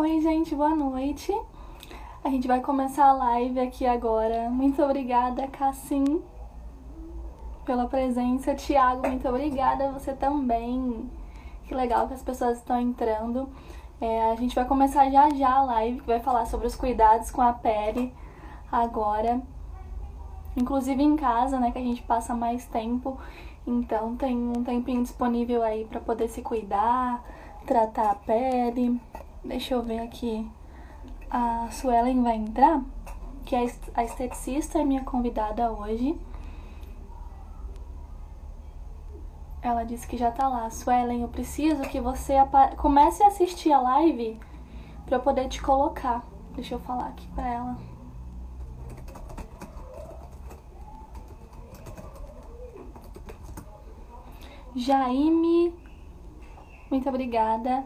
Oi, gente, boa noite. A gente vai começar a live aqui agora. Muito obrigada, Cassim, pela presença. Tiago, muito obrigada. Você também. Que legal que as pessoas estão entrando. É, a gente vai começar já já a live que vai falar sobre os cuidados com a pele agora. Inclusive em casa, né, que a gente passa mais tempo. Então tem um tempinho disponível aí para poder se cuidar, tratar a pele. Deixa eu ver aqui a Suelen vai entrar, que é a esteticista é minha convidada hoje. Ela disse que já tá lá. Suelen, eu preciso que você comece a assistir a live para eu poder te colocar. Deixa eu falar aqui para ela. Jaime, muito obrigada.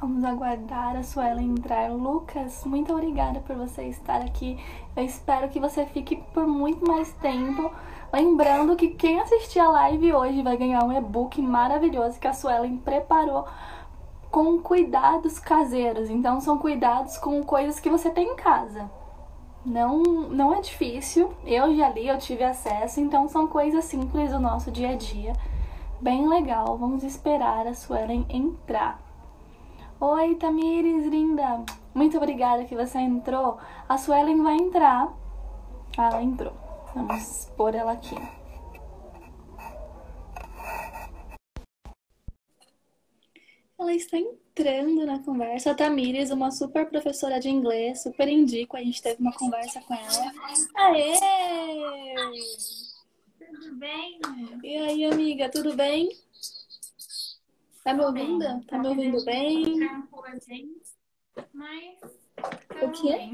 Vamos aguardar a Suelen entrar. Lucas, muito obrigada por você estar aqui. Eu espero que você fique por muito mais tempo. Lembrando que quem assistir a live hoje vai ganhar um e-book maravilhoso que a Suelen preparou com cuidados caseiros. Então são cuidados com coisas que você tem em casa. Não, não é difícil. Eu já li, eu tive acesso, então são coisas simples do nosso dia a dia. Bem legal. Vamos esperar a Suelen entrar. Oi, Tamires, linda! Muito obrigada que você entrou. A Suelen vai entrar. Ah, ela entrou. Vamos pôr ela aqui. Ela está entrando na conversa. A Tamires, uma super professora de inglês, super indico. A gente teve uma conversa com ela. Aê! Tudo bem? E aí, amiga, tudo bem? Tá me ouvindo? Bem, tá, tá me ouvindo bem? Mas. O quê?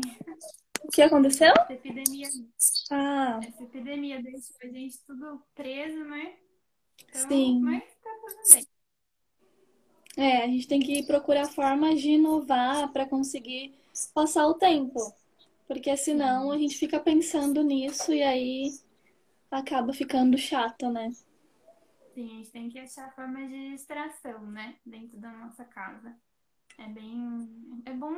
O que aconteceu? Essa epidemia. Ah. Essa epidemia deixou a gente tudo preso, né? Então, Sim. Mas tá tudo bem. É, a gente tem que procurar formas de inovar para conseguir passar o tempo. Porque senão a gente fica pensando nisso e aí acaba ficando chato, né? Sim, a gente tem que achar formas de distração, né? Dentro da nossa casa. É bem. É bom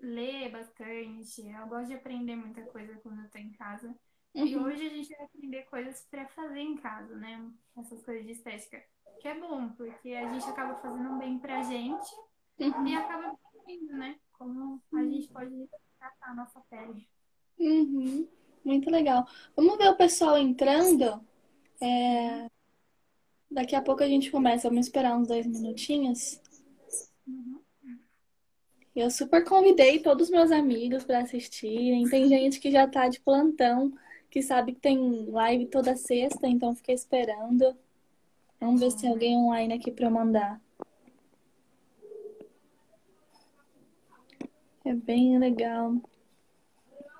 ler bastante. Eu gosto de aprender muita coisa quando eu tô em casa. Uhum. E hoje a gente vai aprender coisas para fazer em casa, né? Essas coisas de estética. Que é bom, porque a gente acaba fazendo um bem pra gente uhum. e acaba vendo, né? Como a uhum. gente pode tratar a nossa pele. Uhum. Muito legal. Vamos ver o pessoal entrando. É... Daqui a pouco a gente começa. Vamos esperar uns dois minutinhos. Eu super convidei todos os meus amigos para assistirem. Tem gente que já tá de plantão, que sabe que tem live toda sexta, então fiquei esperando. Vamos ver se tem alguém online aqui para eu mandar. É bem legal.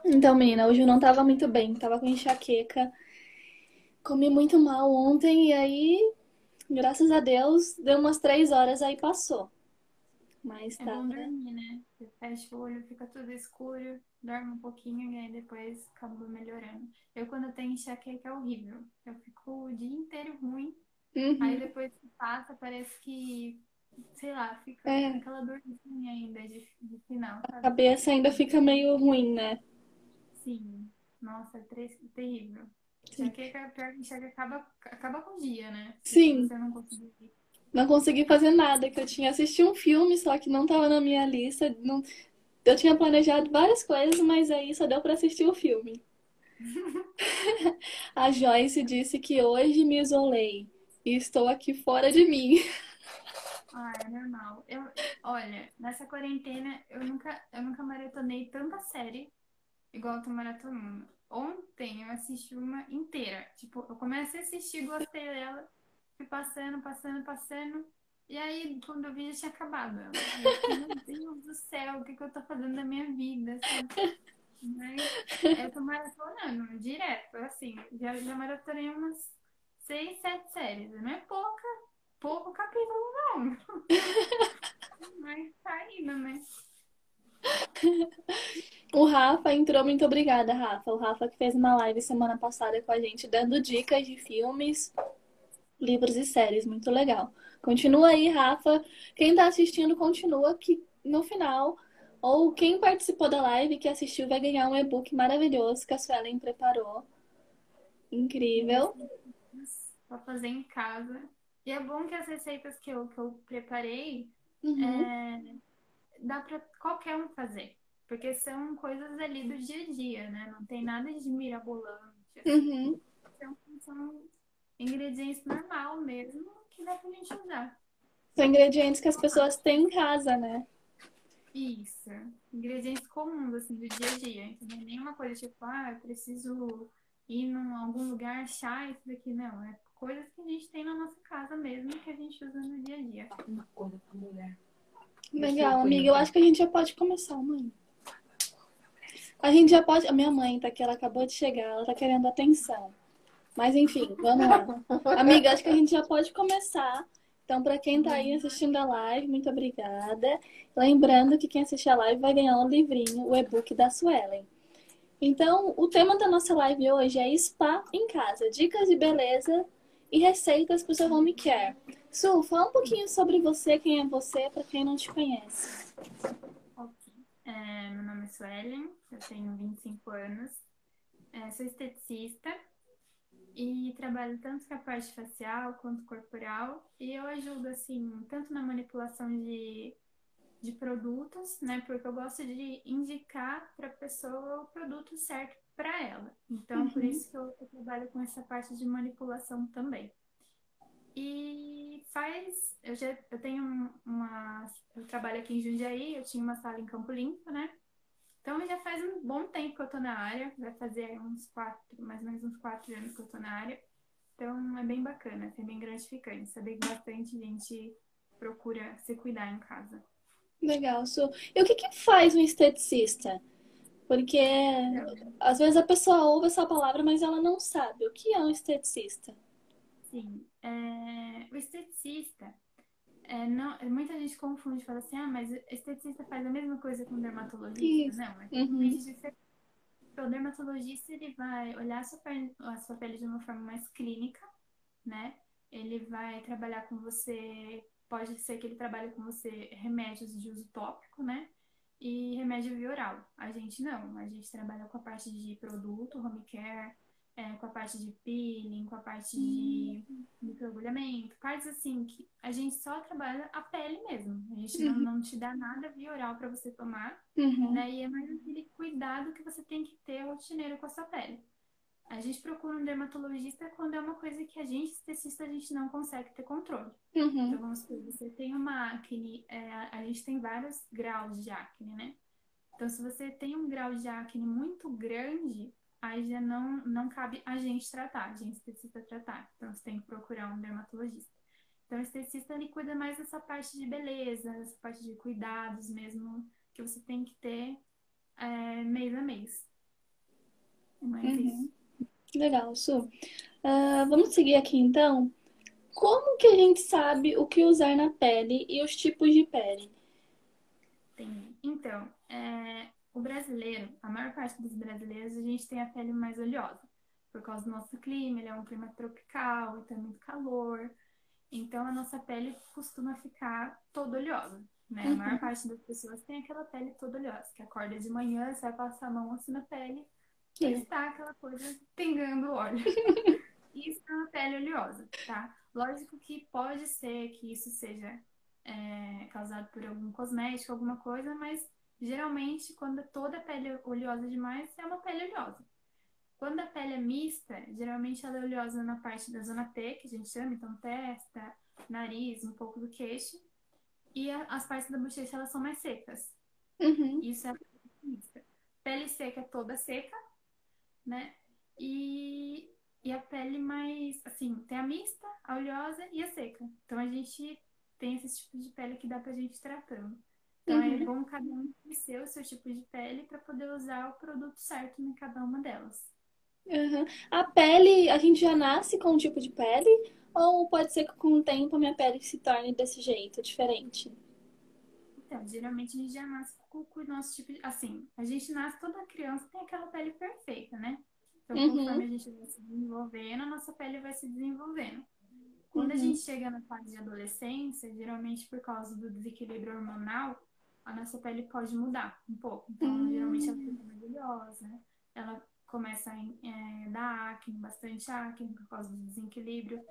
Então, menina, hoje eu não tava muito bem, tava com enxaqueca. Comi muito mal ontem e aí Graças a Deus, deu umas três horas aí passou. Mas é tá. bom dormir, né? Você fecha o olho, fica tudo escuro, dorme um pouquinho e aí depois acaba melhorando. Eu, quando tenho enxaqueca, é horrível. Eu fico o dia inteiro ruim. Uhum. Aí depois que passa, parece que, sei lá, fica é. aquela dorzinha ainda de, de final. Sabe? A cabeça ainda fica meio ruim, né? Sim. Nossa, é terrível. Enxaqueca, pior que enxaqueca acaba, acaba com o dia, né? Sim. Você não conseguir. Não consegui fazer nada, que eu tinha assistido um filme, só que não tava na minha lista. Não... Eu tinha planejado várias coisas, mas aí só deu para assistir o filme. A Joyce disse que hoje me isolei e estou aqui fora de mim. Ah, é normal. Eu, olha, nessa quarentena eu nunca, eu nunca maratonei tanta série igual eu tô maratonando. Ontem eu assisti uma inteira. Tipo, eu comecei a assistir, gostei dela. Fui passando, passando, passando. E aí, quando eu vi, já tinha acabado. Eu fiquei, meu Deus do céu, o que, que eu tô fazendo na minha vida? Mas eu tô maratonando direto, assim. Já, já maratonei umas seis, sete séries. Não é pouca, pouco capítulo, não. Mas tá indo, né? O Rafa entrou, muito obrigada, Rafa. O Rafa que fez uma live semana passada com a gente, dando dicas de filmes. livros e séries. Muito legal. Continua aí, Rafa. Quem tá assistindo, continua que no final, ou quem participou da live que assistiu, vai ganhar um e-book maravilhoso que a Suelen preparou. Incrível. Pra fazer em casa. E é bom que as receitas que eu, que eu preparei uhum. é, dá para qualquer um fazer. Porque são coisas ali do dia a dia, né? Não tem nada de mirabolante. Uhum. Então, são ingredientes normal mesmo que dá pra gente usar. São ingredientes que as pessoas têm em casa, né? Isso. Ingredientes comuns, assim, do dia a dia. Não é nenhuma coisa tipo, ah, eu preciso ir em algum lugar achar isso daqui. Não, é coisas que a gente tem na nossa casa mesmo que a gente usa no dia a dia. Uma coisa pra mulher. Legal, amiga. Eu acho que a gente já pode começar, mãe. A gente já pode. A minha mãe tá aqui, ela acabou de chegar, ela tá querendo atenção. Mas enfim, vamos lá. Amiga, acho que a gente já pode começar. Então, para quem tá aí assistindo a live, muito obrigada. Lembrando que quem assistir a live vai ganhar um livrinho, o e-book da Suelen. Então, o tema da nossa live hoje é spa em casa, dicas de beleza e receitas para o seu home care. Su, fala um pouquinho sobre você, quem é você, para quem não te conhece. É, meu nome é Suelen, eu tenho 25 anos, é, sou esteticista e trabalho tanto com a parte facial quanto corporal e eu ajudo assim tanto na manipulação de, de produtos, né? Porque eu gosto de indicar para a pessoa o produto certo para ela. Então, uhum. por isso que eu, eu trabalho com essa parte de manipulação também. E faz. Eu já eu tenho uma. Eu trabalho aqui em Jundiaí, eu tinha uma sala em Campo Limpo, né? Então já faz um bom tempo que eu tô na área, vai fazer uns quatro, mais ou menos uns quatro anos que eu tô na área. Então é bem bacana, é bem gratificante. Saber que bastante gente procura se cuidar em casa. Legal, Su. E o que, que faz um esteticista? Porque às vezes a pessoa ouve essa palavra, mas ela não sabe. O que é um esteticista? Sim. É... O esteticista, é, não, muita gente confunde e fala assim, ah, mas esteticista faz a mesma coisa com dermatologista. Isso. Não, é uhum. O dermatologista, ele vai olhar a sua, pele, a sua pele de uma forma mais clínica, né? Ele vai trabalhar com você, pode ser que ele trabalhe com você remédios de uso tópico, né? E remédio via oral. A gente não, a gente trabalha com a parte de produto, home care, é, com a parte de peeling, com a parte de uhum. microagulhamento, partes assim que a gente só trabalha a pele mesmo. A gente uhum. não, não te dá nada via oral para você tomar, uhum. né? E é mais aquele cuidado que você tem que ter rotineiro com a sua pele. A gente procura um dermatologista quando é uma coisa que a gente, esteticista, a gente não consegue ter controle. Uhum. Então, vamos supor, você tem uma acne, é, a gente tem vários graus de acne, né? Então, se você tem um grau de acne muito grande, aí já não, não cabe a gente tratar, a gente precisa tratar. Então você tem que procurar um dermatologista. Então o esteticista ele cuida mais dessa parte de beleza, dessa parte de cuidados mesmo, que você tem que ter é, mês a mês. Mas uhum. isso. Legal, Su. Uh, vamos seguir aqui então. Como que a gente sabe o que usar na pele e os tipos de pele? Tem. Então, é, o brasileiro, a maior parte dos brasileiros, a gente tem a pele mais oleosa. Por causa do nosso clima, ele é um clima tropical, tem muito calor. Então a nossa pele costuma ficar toda oleosa. Né? A maior uhum. parte das pessoas tem aquela pele toda oleosa, que acorda de manhã, você vai passar a mão assim na pele e está aquela coisa pingando óleo. isso é uma pele oleosa, tá? Lógico que pode ser que isso seja é, causado por algum cosmético, alguma coisa, mas Geralmente, quando toda a pele é oleosa demais, é uma pele oleosa. Quando a pele é mista, geralmente ela é oleosa na parte da zona T, que a gente chama, então testa, nariz, um pouco do queixo. E a, as partes da bochecha, elas são mais secas. Uhum. Isso é a pele mista. Pele seca é toda seca, né? E, e a pele mais, assim, tem a mista, a oleosa e a seca. Então a gente tem esse tipo de pele que dá pra gente tratando. Então é uhum. é bom cada um conhecer o seu tipo de pele para poder usar o produto certo em cada uma delas. Uhum. A pele, a gente já nasce com um tipo de pele? Ou pode ser que com o tempo a minha pele se torne desse jeito, diferente? Então, geralmente a gente já nasce com o nosso tipo de. Assim, a gente nasce, toda criança tem aquela pele perfeita, né? Então, uhum. conforme a gente vai se desenvolvendo, a nossa pele vai se desenvolvendo. Quando a Uhum. gente chega na fase de adolescência, geralmente por causa do desequilíbrio hormonal, a nossa pele pode mudar um pouco. Então, Hum. geralmente ela fica mais oleosa, ela começa a eh, dar acne, bastante acne por causa do desequilíbrio.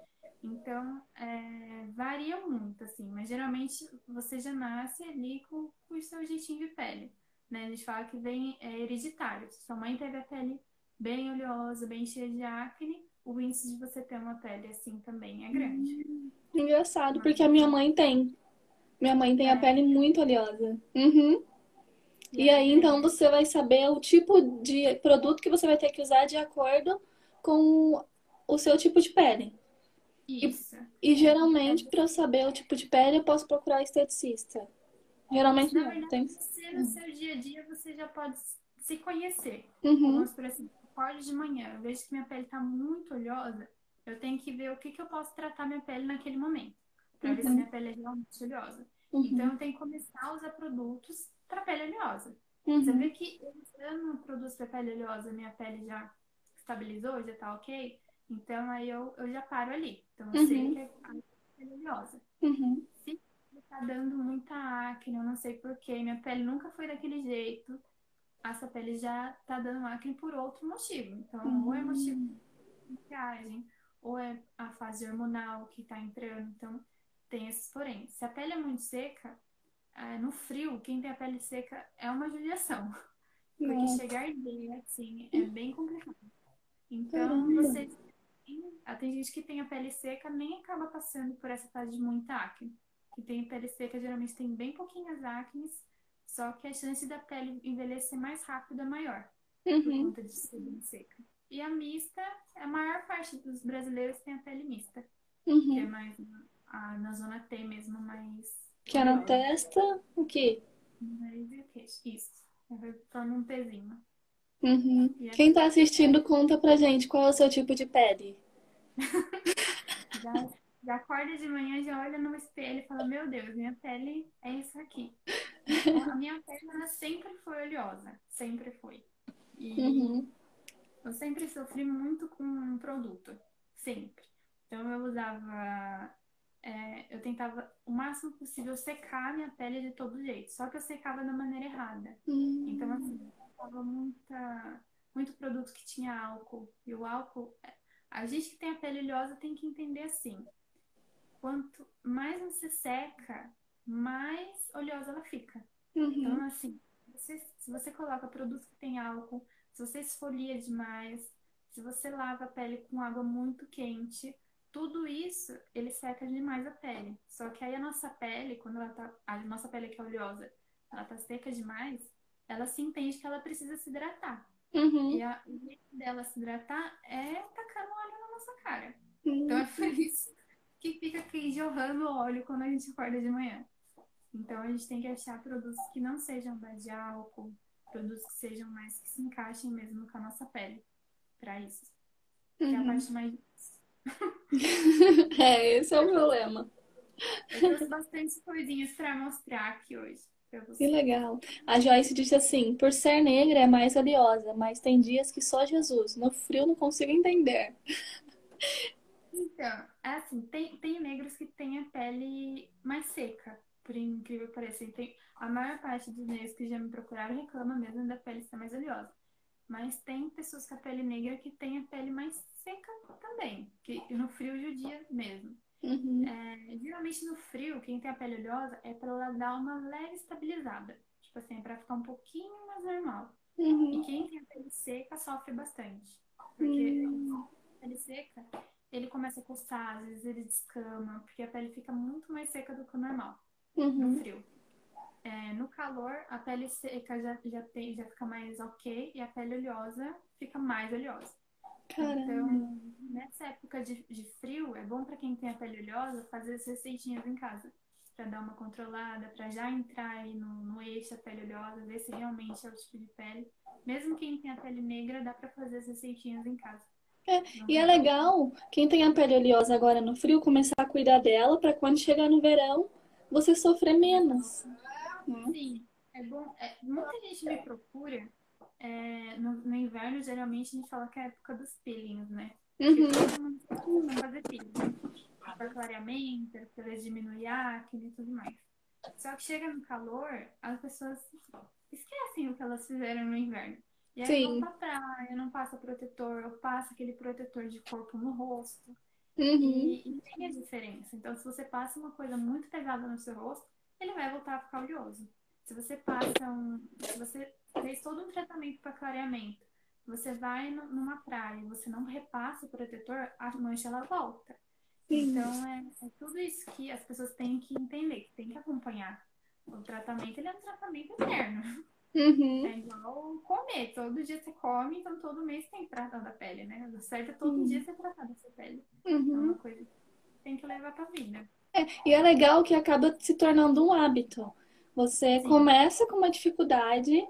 Então, é, varia muito, assim, mas geralmente você já nasce ali com, com o seu jeitinho de pele, né? A gente fala que vem é, hereditário. Se sua mãe teve a pele bem oleosa, bem cheia de acne, o índice de você ter uma pele assim também é grande. Engraçado, porque a minha mãe tem. Minha mãe tem a É. pele muito oleosa. Uhum. E aí, então, você vai saber o tipo de produto que você vai ter que usar de acordo com o seu tipo de pele. Isso. E geralmente, para eu saber o tipo de pele, eu posso procurar esteticista. Geralmente Na não, verdade, tem. você no seu dia a dia você já pode se conhecer. Uhum. Vamos por assim, acordo de manhã, eu vejo que minha pele tá muito oleosa, eu tenho que ver o que, que eu posso tratar minha pele naquele momento, para ver se Uhum. minha pele é realmente oleosa. Uhum. Então eu tenho que começar a usar produtos para pele oleosa. Você Uhum. vê que eu usando produtos para pele oleosa, minha pele já estabilizou, já tá ok, então aí eu, eu já paro ali. Então eu sei Uhum. que é a pele oleosa. Uhum. Se tá dando muita acne, eu não sei porquê, minha pele nunca foi daquele jeito, essa pele já tá dando acne por outro motivo. Então, ou é motivo de maquiagem, ou é a fase hormonal que tá entrando. Então, tem esses porém. Se a pele é muito seca, eh, no frio, quem tem a pele seca é uma judiação. Porque Nossa. chegar arder, assim, é bem complicado. Então, Caramba. você. Ah, Tem gente que tem a pele seca, nem acaba passando por essa fase de muita acne. Que tem pele seca, geralmente tem bem pouquinhas acnes, só que a chance da pele envelhecer mais rápido é maior, por Uhum. conta de ser bem seca. E a mista, a maior parte dos brasileiros tem a pele mista, que é Uhum. mais na, a- na zona T mesmo, mais. Que é na testa, o quê? Nariz e o queixo. Isso. Aí Forma um pezinho. Uhum. É- Quem tá assistindo, conta pra gente qual é o seu tipo de pele. Já, já acorda de manhã, já olha no espelho e fala: Meu Deus, minha pele é isso aqui. A minha pele sempre foi oleosa, sempre foi. E Uhum. eu sempre sofri muito com um produto, sempre. Então eu usava, é, eu tentava o máximo possível secar a minha pele de todo jeito, só que eu secava da maneira errada. Hum. Então, assim, tava muita, muito produto que tinha álcool. E o álcool, a gente que tem a pele oleosa tem que entender assim: quanto mais você seca, mais oleosa ela fica. Uhum. Então, assim, você- se você coloca produto que tem álcool, se você esfolia demais, se você lava a pele com água muito quente, tudo isso ele seca demais a pele. Só que aí a nossa pele, quando ela tá, a nossa pele que é oleosa, ela tá seca demais, ela se entende que ela precisa se hidratar. Uhum. E a, o jeito dela se hidratar é tacando óleo na nossa cara. Então é por isso que fica aqui jorrando óleo quando a gente acorda de manhã. Então a gente tem que achar produtos que não sejam de álcool, produtos que sejam mais que se encaixem mesmo com a nossa pele. Pra isso. Que é a Uhum. parte mais difícil. É, esse é o problema. Eu trouxe bastante coisinhas pra mostrar aqui hoje. Que legal. A Joyce disse assim: por ser negra é mais oleosa, mas tem dias que só Jesus. No frio não consigo entender. Então, é assim, tem, tem negros que têm a pele mais seca, por incrível que pareça. Tem, a maior parte dos negros que já me procuraram reclama mesmo da pele ser mais oleosa. Mas tem pessoas com a pele negra que têm a pele mais seca também, que no frio judia mesmo. Uhum. É, geralmente no frio, quem tem a pele oleosa é pra ela dar uma leve estabilizada. Tipo assim, é pra ficar um pouquinho mais normal. E Uhum. quem tem a pele seca sofre bastante. Porque a pele seca, ele começa a coçar, às vezes ele descama, porque a pele fica muito mais seca do que o normal no Uhum. frio. É, no calor, a pele seca já, já, tem, já fica mais ok e a pele oleosa fica mais oleosa. Caramba. Então, nessa época de, de frio, é bom para quem tem a pele oleosa fazer as receitinhas em casa. Pra dar uma controlada, pra já entrar aí no, no eixo da pele oleosa, ver se realmente é o tipo de pele. Mesmo quem tem a pele negra, dá pra fazer as receitinhas em casa. É, E é legal quem tem a pele oleosa agora no frio começar a cuidar dela pra quando chegar no verão você sofrer menos. né? Sim, é bom. é, muita gente me procura. É, no, no inverno, geralmente, a gente fala que é a época dos pelinhos, né? Uhum. todo mundo fazer peeling. para clareamento, para diminuir acne e tudo mais. Só que chega no calor, as pessoas esquecem o que elas fizeram no inverno. E aí Sim. vão pra praia, não passa protetor, ou passa aquele protetor de corpo no rosto. Uhum. E, e, tem a diferença. Então, se você passa uma coisa muito pesada no seu rosto, ele vai voltar a ficar oleoso. Se você passa um. Se você fez todo um tratamento para clareamento, você vai numa praia, você não repassa o protetor, a mancha ela volta. Sim. Então é, é, tudo isso que as pessoas têm que entender, que tem que acompanhar. O tratamento ele é um tratamento eterno. Uhum. É igual comer. Todo dia você come, então todo mês tem que tratar da pele, né? O certo é todo uhum. dia você tratar da sua pele. Uhum. Então, é uma coisa que tem que levar pra vida. É, e é legal que acaba se tornando um hábito. Você Sim. começa com uma dificuldade,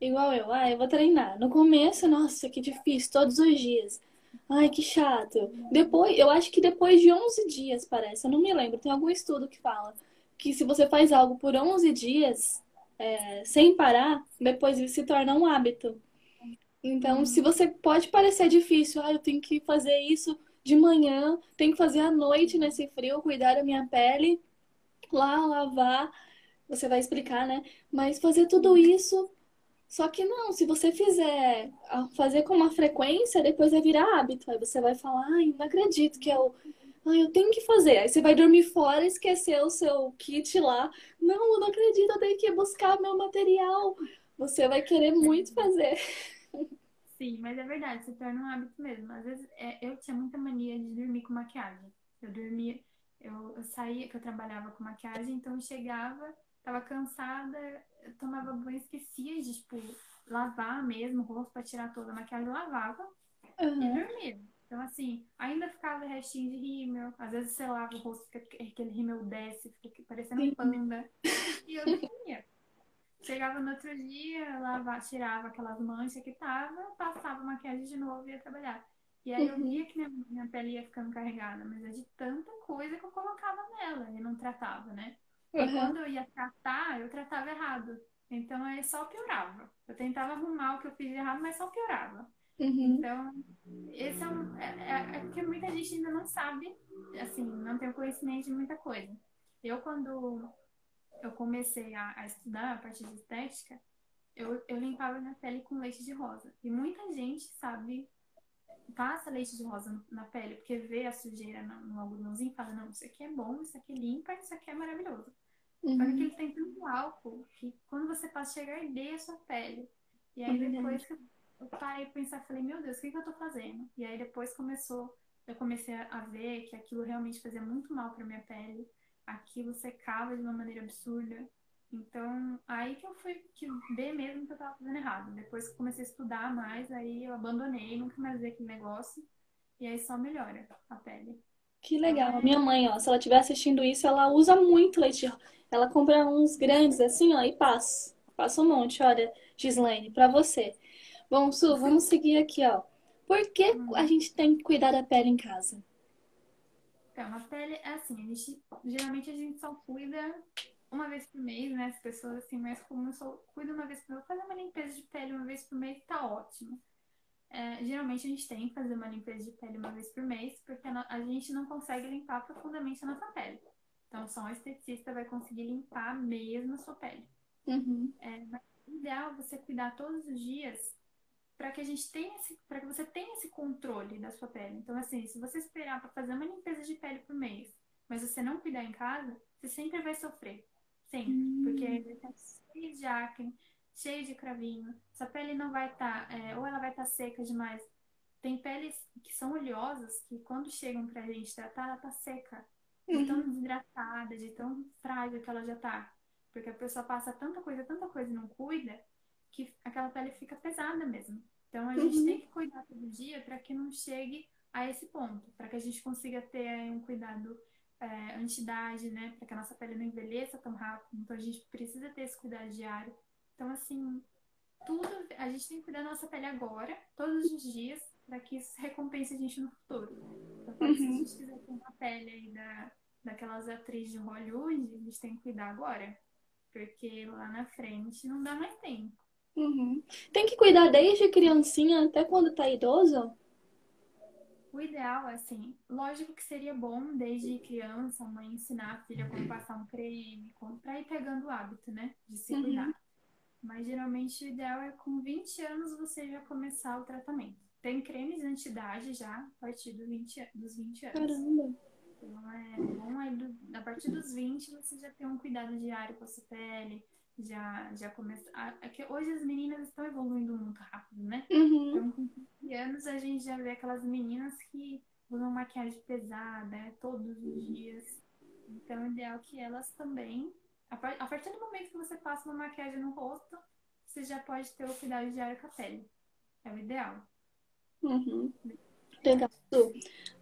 igual eu, ah, eu vou treinar. No começo, nossa, que difícil, todos os dias. Ai, que chato. Depois, eu acho que depois de 11 dias, parece, eu não me lembro, tem algum estudo que fala que se você faz algo por 11 dias, é, sem parar, depois isso se torna um hábito. Então, se você pode parecer difícil, ah, eu tenho que fazer isso de manhã, tenho que fazer à noite nesse frio, cuidar da minha pele, lá lavar, você vai explicar, né? Mas fazer tudo isso, só que não, se você fizer, fazer com uma frequência, depois vai virar hábito. Aí você vai falar, ai, não acredito que eu, ai, eu tenho que fazer. Aí você vai dormir fora, esquecer o seu kit lá. Não, eu não acredito, eu tenho que buscar meu material. Você vai querer muito fazer. Sim, mas é verdade, se torna um hábito mesmo. Às vezes é, eu tinha muita mania de dormir com maquiagem. Eu dormia, eu, eu saía, que eu trabalhava com maquiagem, então eu chegava, tava cansada, eu tomava banho, esquecia de, tipo, lavar mesmo o rosto pra tirar toda a maquiagem, lavava uhum. e dormia. Então, assim, ainda ficava restinho de rímel. Às vezes você lava o rosto, aquele rímel desce, fica parecendo um panda. E eu dormia. Chegava no outro dia, lavava, tirava aquelas manchas que tava, passava maquiagem de novo e ia trabalhar. E aí eu via que minha, minha pele ia ficando carregada, mas é de tanta coisa que eu colocava nela e não tratava, né? E quando eu ia tratar, eu tratava errado. Então aí só piorava. Eu tentava arrumar o que eu fiz de errado, mas só piorava. Uhum. Então, esse é, um, é, é, é, porque muita gente ainda não sabe, assim, não tem conhecimento de muita coisa. Eu, quando eu comecei a, a estudar a parte de estética, eu, eu limpava minha pele com leite de rosa. E muita gente sabe, passa leite de rosa na pele, porque vê a sujeira no, no algodãozinho e fala, não, isso aqui é bom, isso aqui é limpa, isso aqui é maravilhoso. Uhum. Só que ele tem tanto álcool que quando você passa, chega a arder a sua pele. E aí uhum. depois que eu parei a pensar, falei, meu Deus, o que, que eu tô fazendo? E aí depois começou, eu comecei a ver que aquilo realmente fazia muito mal pra minha pele. Aquilo secava de uma maneira absurda. Então, aí que eu fui que ver mesmo que eu tava fazendo errado. Depois que comecei a estudar mais, aí eu abandonei, nunca mais vi aquele negócio. E aí só melhora a pele. Que legal. A minha mãe, ó, se ela estiver assistindo isso, ela usa muito leite. Ela compra uns grandes assim, ó, e passa. Passa um monte, olha, Gislaine, pra você. Bom, Su, vamos seguir aqui, ó. Por que a gente tem que cuidar da pele em casa? Então, a pele é assim, a gente, geralmente a gente só cuida uma vez por mês, né? As pessoas assim, mais comum só cuida uma vez por mês. Fazer uma limpeza de pele uma vez por mês tá ótimo. É, geralmente a gente tem que fazer uma limpeza de pele uma vez por mês, porque a gente não consegue limpar profundamente a nossa pele. Então, só um esteticista vai conseguir limpar mesmo a sua pele. Uhum. É, ideal é você cuidar todos os dias para que a gente tenha esse, para que você tenha esse controle da sua pele. Então, assim, se você esperar para fazer uma limpeza de pele por mês, mas você não cuidar em casa, você sempre vai sofrer. Sempre. Uhum. Porque vai estar cheio de acne, cheio de cravinho. Sua pele não vai estar, tá, é, ou ela vai estar tá seca demais. Tem peles que são oleosas que quando chegam pra gente tratar, ela tá seca. De uhum. tão desidratada, de tão frágil que ela já tá. Porque a pessoa passa tanta coisa, tanta coisa e não cuida, que aquela pele fica pesada mesmo. Então a gente uhum. tem que cuidar todo dia para que não chegue a esse ponto, para que a gente consiga ter um cuidado é, anti-idade, né? Para que a nossa pele não envelheça tão rápido. Então a gente precisa ter esse cuidado diário. Então, assim, tudo a gente tem que cuidar da nossa pele agora, todos os dias, para que isso recompense a gente no futuro. Então, uhum. se a gente quiser ter uma pele aí da, daquelas atrizes de Hollywood, a gente tem que cuidar agora. Porque lá na frente não dá mais tempo. Uhum. Tem que cuidar desde criancinha até quando tá idoso? O ideal, assim, lógico que seria bom desde criança a mãe ensinar a filha como passar um creme, como, pra ir pegando o hábito, né? De se Uhum. cuidar. Mas geralmente o ideal é com 20 anos você já começar o tratamento. Tem cremes anti-idade já a partir do 20, a- dos 20 anos. Caramba. Então é bom aí do- a partir dos 20 você já tem um cuidado diário com a sua pele, já, já começa. a- é que hoje as meninas estão evoluindo muito rápido, né? Uhum. Então com 15 anos a gente já vê aquelas meninas que usam maquiagem pesada né, todos os dias. Então é ideal que elas também, a par- a partir do momento que você passa uma maquiagem no rosto, você já pode ter o cuidado diário com a pele. É o ideal. Uhum. Legal.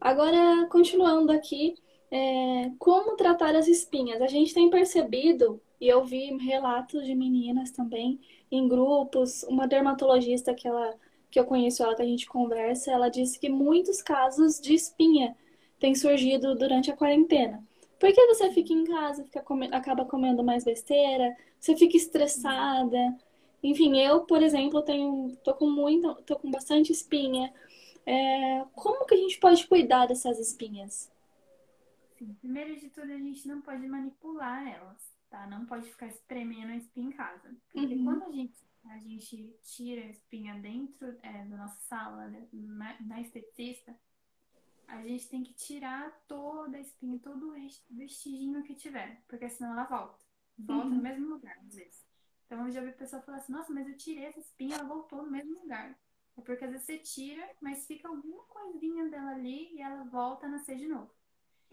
Agora, continuando aqui, é, como tratar as espinhas? A gente tem percebido, e eu vi relatos de meninas também em grupos, uma dermatologista que ela, que eu conheço, ela que a gente conversa, ela disse que muitos casos de espinha têm surgido durante a quarentena. Porque você fica em casa, fica acaba comendo mais besteira, você fica estressada. Enfim, eu, por exemplo, tenho, tô com muita, tô com bastante espinha. É, como que a gente pode cuidar dessas espinhas? Sim, primeiro de tudo, a gente não pode manipular elas, tá? Não pode ficar espremendo a espinha em casa. Porque Uhum. quando a gente, a gente tira a espinha dentro é, da nossa sala, né, na, na esteticista, a gente tem que tirar toda a espinha, todo o vestigio que tiver, porque senão ela volta. Volta Uhum. no mesmo lugar, às vezes. Então eu já vi pessoa falar assim, nossa, mas eu tirei essa espinha, ela voltou no mesmo lugar. É porque às vezes você tira, mas fica alguma coisinha dela ali e ela volta a nascer de novo.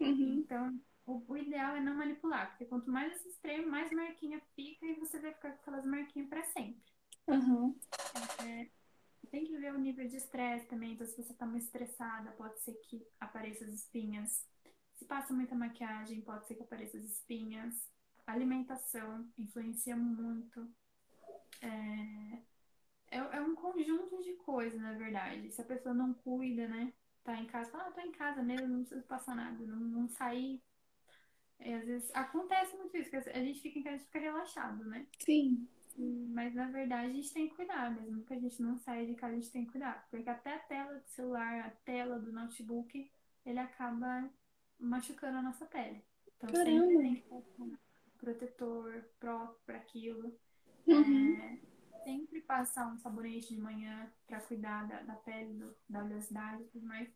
Uhum. Então, o, o ideal é não manipular, porque quanto mais você espreme, mais marquinha fica e você vai ficar com aquelas marquinhas para sempre. Uhum. Tem que ver o nível de estresse também, então se você tá muito estressada, pode ser que apareçam as espinhas. Se passa muita maquiagem, pode ser que apareçam as espinhas. Alimentação influencia muito. É, é, é um conjunto de coisas, na verdade. Se a pessoa não cuida, né? Tá em casa, fala, ah, tô em casa mesmo, não preciso passar nada, não, não sair. É, às vezes acontece muito isso, que a gente fica em casa e fica relaxado, né? Sim. Mas na verdade a gente tem que cuidar, mesmo que a gente não saia de casa, a gente tem que cuidar. Porque até a tela do celular, a tela do notebook, ele acaba machucando a nossa pele. Então sempre Caramba. tem que passar protetor próprio para aquilo. Uhum. É, sempre passar um sabonete de manhã para cuidar da, da pele, do- da oleosidade e tudo mais.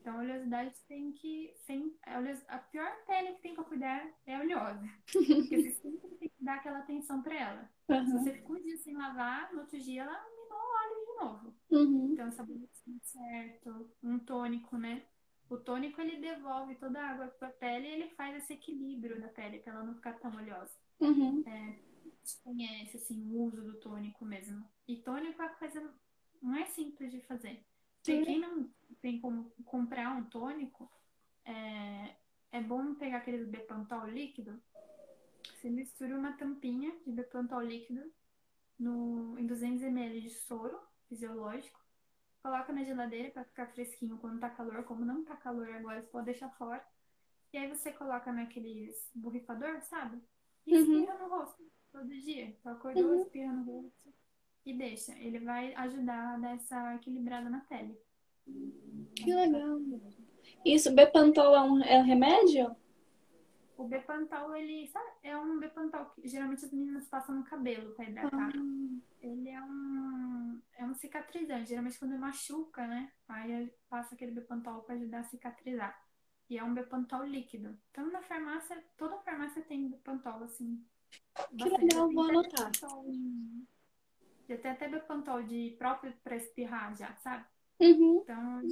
Então, a oleosidade tem que. Sem, a, oleos- a pior pele que tem para cuidar é a oleosa. Porque você sempre tem que dar aquela atenção para ela. Se Uhum. você ficou um dia sem lavar, no outro dia ela minou o óleo de novo. Uhum. Então, sabonete certo, um tônico, né? O tônico ele devolve toda a água para a pele e ele faz esse equilíbrio da pele para ela não ficar tão oleosa. Uhum. É, conhece assim o uso do tônico mesmo. E tônico é a coisa mais simples de fazer. Sim. Quem não tem como comprar um tônico, é, é bom pegar aquele Bepantol líquido. Você mistura uma tampinha de Bepantol líquido no, em 200 ml de soro fisiológico. Coloca na geladeira para ficar fresquinho quando tá calor. Como não tá calor agora, você pode deixar fora. E aí você coloca naqueles borrifador, sabe? E Uhum. espirra no rosto todo dia. Então acordou, Uhum. espirra no rosto e deixa. Ele vai ajudar a dar essa equilibrada na pele. Que legal. Isso, Bepantol é um, é um remédio? O Bepantol, ele sabe, é um Bepantol que geralmente as meninas passam no cabelo para hidratar. Ah, Ele é um, é um cicatrizante. Geralmente quando machuca, né? Aí passa aquele Bepantol para ajudar a cicatrizar. E é um Bepantol líquido. Então na farmácia, toda farmácia tem Bepantol, assim. que legal, vou anotar. Já tem até Bepantol de próprio para espirrar já, sabe? Uhum. Então,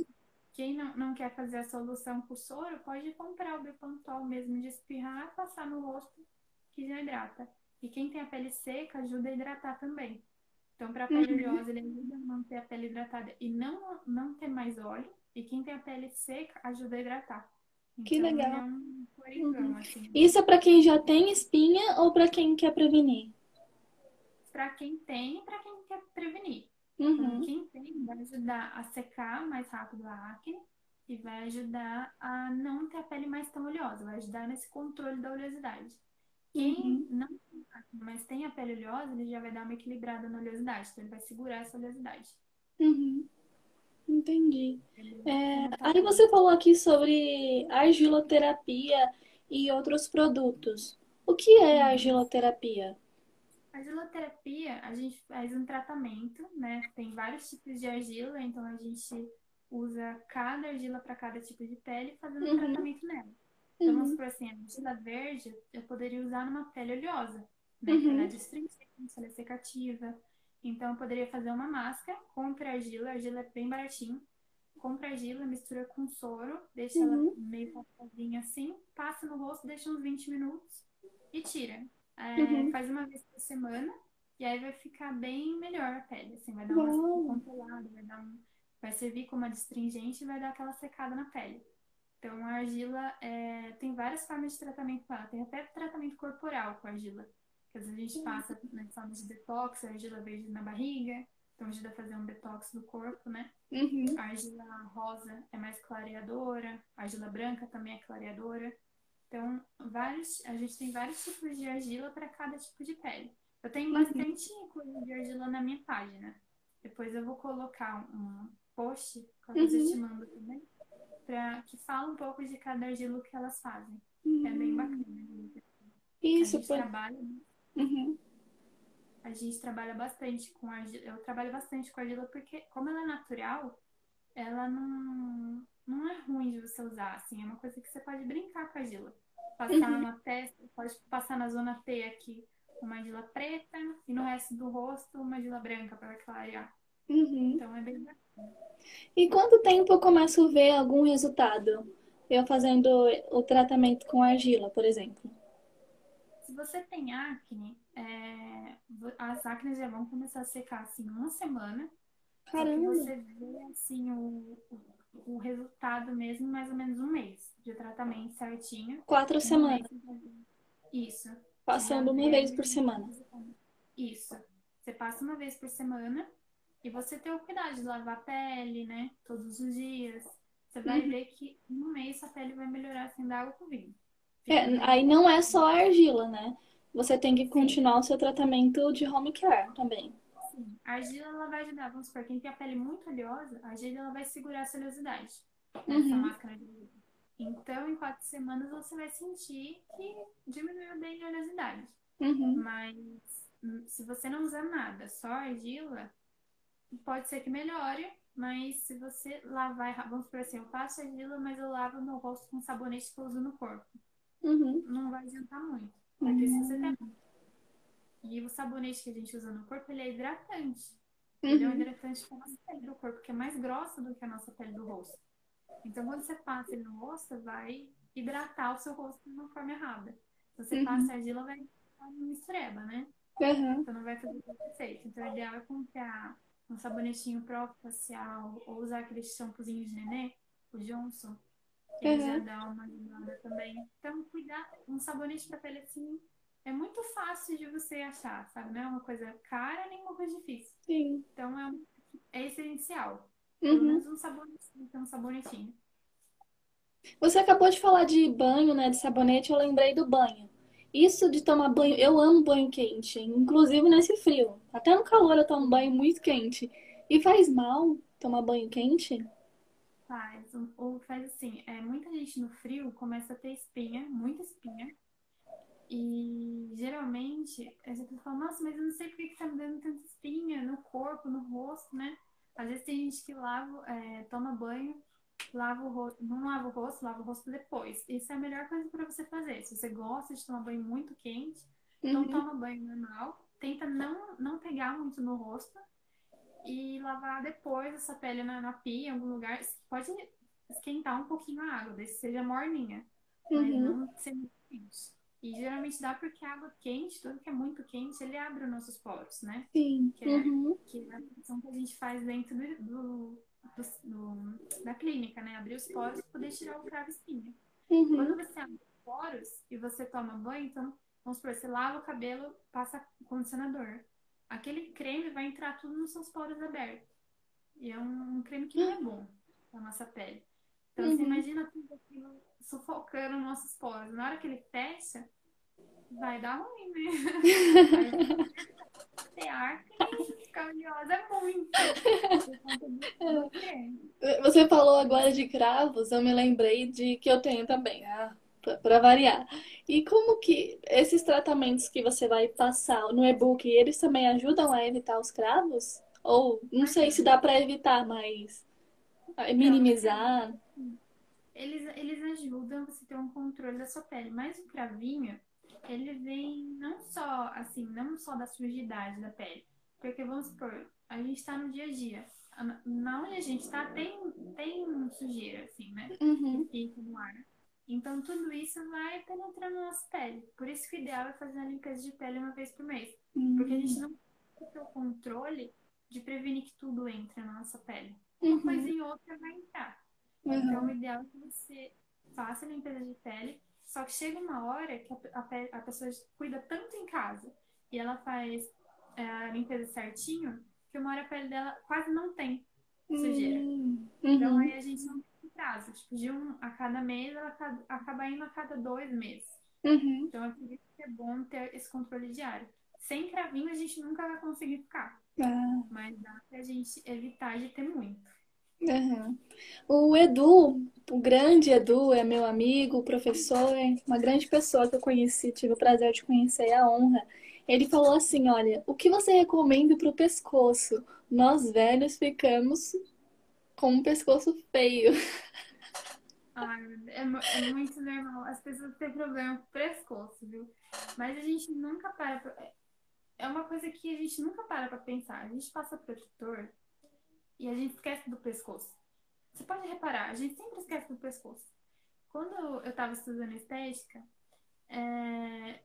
quem não, não quer fazer a solução com soro, pode comprar o Bepantol mesmo de espirrar, passar no rosto, que já hidrata. E quem tem a pele seca, ajuda a hidratar também. Então, para a pele Uhum. oleosa, ele ajuda a manter a pele hidratada e não, não ter mais óleo. E quem tem a pele seca, ajuda a hidratar. Que Então, legal. ele é um coringão, assim. Isso é pra quem já tem espinha ou pra quem quer prevenir? Para quem tem e para quem quer prevenir. Então, Uhum. quem tem vai ajudar a secar mais rápido a acne e vai ajudar a não ter a pele mais tão oleosa, vai ajudar nesse controle da oleosidade. Quem Uhum. não tem acne, mas tem a pele oleosa, ele já vai dar uma equilibrada na oleosidade, então ele vai segurar essa oleosidade. Uhum. Entendi. É, aí você falou aqui sobre argiloterapia e outros produtos. O que é Uhum. argiloterapia? A argiloterapia, a gente faz um tratamento, né? Tem vários tipos de argila, então a gente usa cada argila para cada tipo de pele, fazendo um Uhum, tratamento nela. Então, vamos uhum, supor assim, a argila verde eu poderia usar numa pele oleosa, né? Que ela é uhum, astringente, ela é secativa. Então, eu poderia fazer uma máscara, compra argila, a argila é bem baratinho. Compra argila, mistura com soro, deixa ela uhum, meio passadinha assim, passa no rosto, deixa uns 20 minutos e tira. É, uhum. faz uma vez por semana e aí vai ficar bem melhor a pele, assim, vai dar uma Uau. controlada, vai dar um, vai servir como adstringente e vai dar aquela secada na pele. Então, a argila é, tem várias formas de tratamento com ela. Tem até tratamento corporal com a argila. Que às vezes a gente passa nas formas de detox, a argila verde na barriga. Então, ajuda a fazer um detox do corpo, né? Uhum, A argila rosa é mais clareadora. A argila branca também é clareadora. Então, vários, a gente tem vários tipos de argila para cada tipo de pele. Eu tenho uhum, bastante coisa de argila na minha página. Depois eu vou colocar um post, qualquer coisa eu te uhum, mando também pra, que fala um pouco de cada argila que elas fazem. É bem bacana. uhum. né? A Isso, gente por... trabalha, uhum, a gente trabalha bastante com argila. Eu trabalho bastante com argila porque, como ela é natural, ela não, não é ruim de você usar. Assim, é uma coisa que você pode brincar com a argila. Passar uhum, na testa, pode passar na zona T aqui uma argila preta e no resto do rosto uma argila branca para clarear. uhum. Então é bem bacana. E quanto tempo eu começo a ver algum resultado? Eu fazendo o tratamento com argila, por exemplo. Se você tem acne, é, as acnes já vão começar a secar assim uma semana. Caramba, você vê assim o, o, resultado mesmo mais ou menos um mês de tratamento certinho. quatro semanas, vê. Isso. Passando uma vez por semana. Isso. Você passa uma vez por semana e você tem o cuidado de lavar a pele, né? Todos os dias. Você vai Uhum. ver que em um mês a pele vai melhorar assim da água pro vinho. É, aí não é só a argila, né? Você tem que Sim. continuar o seu tratamento de home care também. A argila ela vai ajudar, vamos supor, quem tem a pele muito oleosa, a argila ela vai segurar a oleosidade Uhum, máscara de. Então, em quatro semanas você vai sentir que diminuiu bem a oleosidade. uhum, Mas hum, se você não usar nada, só argila, pode ser que melhore. Mas se você lavar, vamos supor assim, eu passo argila, mas eu lavo meu rosto com sabonete que eu uso no corpo. uhum, Não vai adiantar muito. Porque se você tem... uhum, E o sabonete que a gente usa no corpo, ele é hidratante. Ele é um uhum, hidratante para a nossa pele do corpo, que é mais grossa do que a nossa pele do rosto. Então, quando você passa ele no rosto, vai hidratar o seu rosto de uma forma errada. Se você uhum, passa argila, vai ficar uma mistureba, né? uhum, Então, não vai fazer todo efeito. Então, o ideal é comprar um sabonetinho próprio facial ou usar aqueles shampoozinhos de nenê, o Johnson, que ele já uhum. dá uma ajudada também. Então, cuidar, um sabonete para pele assim é muito fácil de você achar, sabe? Não é uma coisa cara nem uma coisa difícil. Sim. Então, é, é essencial. Pelo Uhum. menos um sabonetinho, tem um sabonetinho. Você acabou de falar de banho, né, de sabonete, eu lembrei do banho. Isso de tomar banho, eu amo banho quente, inclusive nesse frio. Até no calor eu tomo banho muito quente. E faz mal tomar banho quente? Faz, ou faz assim, é, muita gente no frio começa a ter espinha, muita espinha. E geralmente a gente fala, nossa, mas eu não sei por que que tá me dando tanta espinha no corpo, no rosto, né? Às vezes tem gente que lava, é, toma banho, lava o rosto, não lava o rosto, lava o rosto depois. Isso é a melhor coisa para você fazer. Se você gosta de tomar banho muito quente, então Uhum, toma banho normal, tenta não, não pegar muito no rosto e lavar depois essa pele na, na pia, em algum lugar. Pode esquentar um pouquinho a água, desde que seja morninha, mas uhum, não ser muito quente. E geralmente dá porque a água quente, tudo que é muito quente, ele abre os nossos poros, né? sim, Que é, uhum, que é a função que a gente faz dentro do, do- do- da clínica, né? Abrir os poros para poder tirar o cravo espinha. Quando uhum, você abre os poros e você toma banho, então, vamos supor, você lava o cabelo, passa condicionador. Aquele creme vai entrar tudo nos seus poros abertos. E é um, um creme que não é bom para nossa pele. Então, você uhum. imagina tudo aquilo sufocando nossos poros. Na hora que ele fecha, vai dar ruim, né? Ter e ficar oleosa muito. Você falou agora de cravos, eu me lembrei de que eu tenho também, ah, para variar. E como que esses tratamentos que você vai passar no e-book, eles também ajudam a evitar os cravos? Ou não sei se dá para evitar, mas minimizar. Eles, eles ajudam você ter um controle da sua pele, mas o cravinho, ele vem não só assim, não só da sujidade da pele. Porque vamos supor, a gente está no dia a dia. Na onde a gente está tem, tem sujeira, assim, né? Uhum. Que fica no ar. Então tudo isso vai penetrando na nossa pele. Por isso que o ideal é fazer a limpeza de pele uma vez por mês. Uhum. Porque a gente não tem o controle de prevenir que tudo entre na nossa pele. Uhum. Uma coisa em outra vai entrar. Uhum. Então o ideal é que você faça a limpeza de pele. Só que chega uma hora que a, a, a pessoa cuida tanto em casa e ela faz é, a limpeza certinho, que uma hora a pele dela quase não tem sujeira. Uhum. Então aí a gente não tem prazo. Tipo, de um a cada mês, ela acaba indo a cada dois meses. Uhum. Então é por isso que é bom ter esse controle diário. Sem cravinho a gente nunca vai conseguir ficar. Ah. Mas dá pra gente evitar de ter muito. Uhum. O Edu, o grande Edu, é meu amigo, professor, é uma grande pessoa que eu conheci, tive o prazer de conhecer e a honra. Ele falou assim: Olha, o que você recomenda para o pescoço? Nós velhos ficamos com um pescoço feio. É, é, muito normal. As pessoas têm problema com o pescoço, viu? Mas a gente nunca para. Pra... É uma coisa que a gente nunca para pra pensar. A gente passa protetor e a gente esquece do pescoço. Você pode reparar, a gente sempre esquece do pescoço. Quando eu tava estudando estética, é,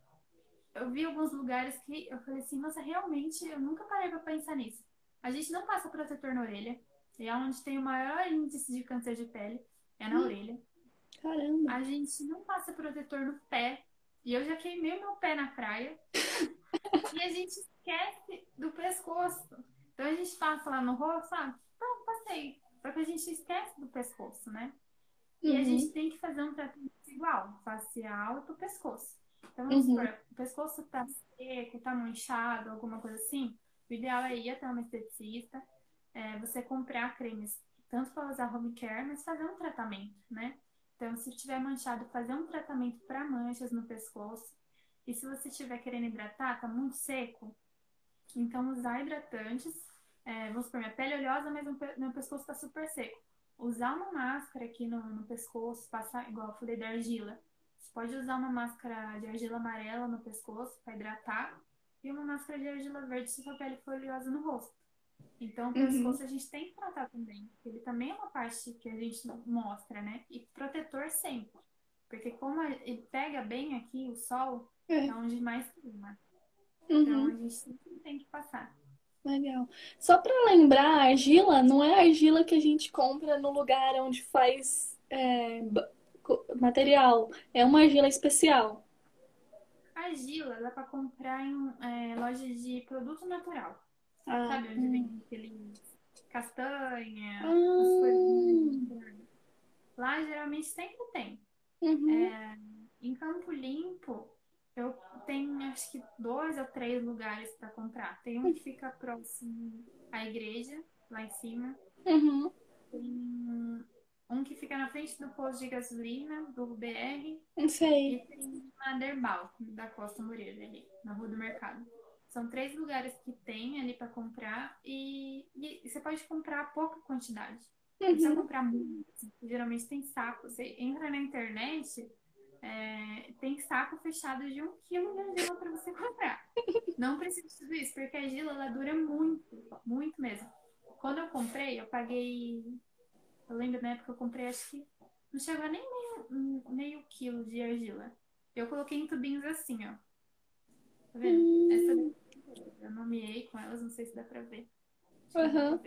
eu vi alguns lugares que eu falei assim, nossa, realmente eu nunca parei pra pensar nisso. A gente não passa protetor na orelha, e é onde tem o maior índice de câncer de pele, é na hum. orelha. Caramba! A gente não passa protetor no pé, e eu já queimei meu pé na praia. e a gente esquece do pescoço. Então a gente passa lá no rosto, sabe? Só que a gente esquece do pescoço, né? E uhum. a gente tem que fazer um tratamento igual, facial e pro pescoço. Então, vamos uhum. supor, o pescoço tá seco, tá manchado, alguma coisa assim. O ideal é ir até uma esteticista, é, você comprar cremes, tanto para usar home care, mas fazer um tratamento, né? Então, se tiver manchado, fazer um tratamento para manchas no pescoço. E se você estiver querendo hidratar, tá muito seco, então usar hidratantes. É, vamos supor, minha pele é oleosa, mas meu pescoço tá super seco. Usar uma máscara aqui no, no pescoço, passar, igual eu falei da argila pode usar uma máscara de argila amarela no pescoço para hidratar e uma máscara de argila verde se sua pele for oleosa no rosto. Então, o uhum. pescoço a gente tem que tratar também. Ele também é uma parte que a gente mostra, né? E protetor sempre. Porque como ele pega bem aqui o sol, é, é onde mais queima. Uhum. Então, a gente sempre tem que passar. Legal. Só para lembrar, a argila não é a argila que a gente compra no lugar onde faz é, material. É uma argila especial. Argila dá para comprar em é, lojas de produto natural. Ah, Sabe onde hum. vem aquele castanha, ah. Lá geralmente sempre tem. Uhum. É, em Campo Limpo, eu tenho acho que dois ou três lugares para comprar. Tem um que fica próximo à igreja, lá em cima. Uhum. Tem um que fica na frente do posto de gasolina do BR. Não sei. E tem Maderbal, da Costa Moreira, ali, na Rua do Mercado. São três lugares que tem ali para comprar e, e, você pode comprar pouca quantidade. Não precisa uhum. comprar muito. Geralmente tem saco. Você entra na internet, é, tem saco fechado de um quilo de argila para você comprar. Não precisa de tudo isso, porque a argila ela dura muito, muito mesmo. Quando eu comprei, eu paguei eu lembro na época que eu comprei, acho que não chegou nem meio, meio quilo de argila. Eu coloquei em tubinhos assim, ó. Tá vendo? Hum. Essa eu nomeei com elas, não sei se dá pra ver. Uhum.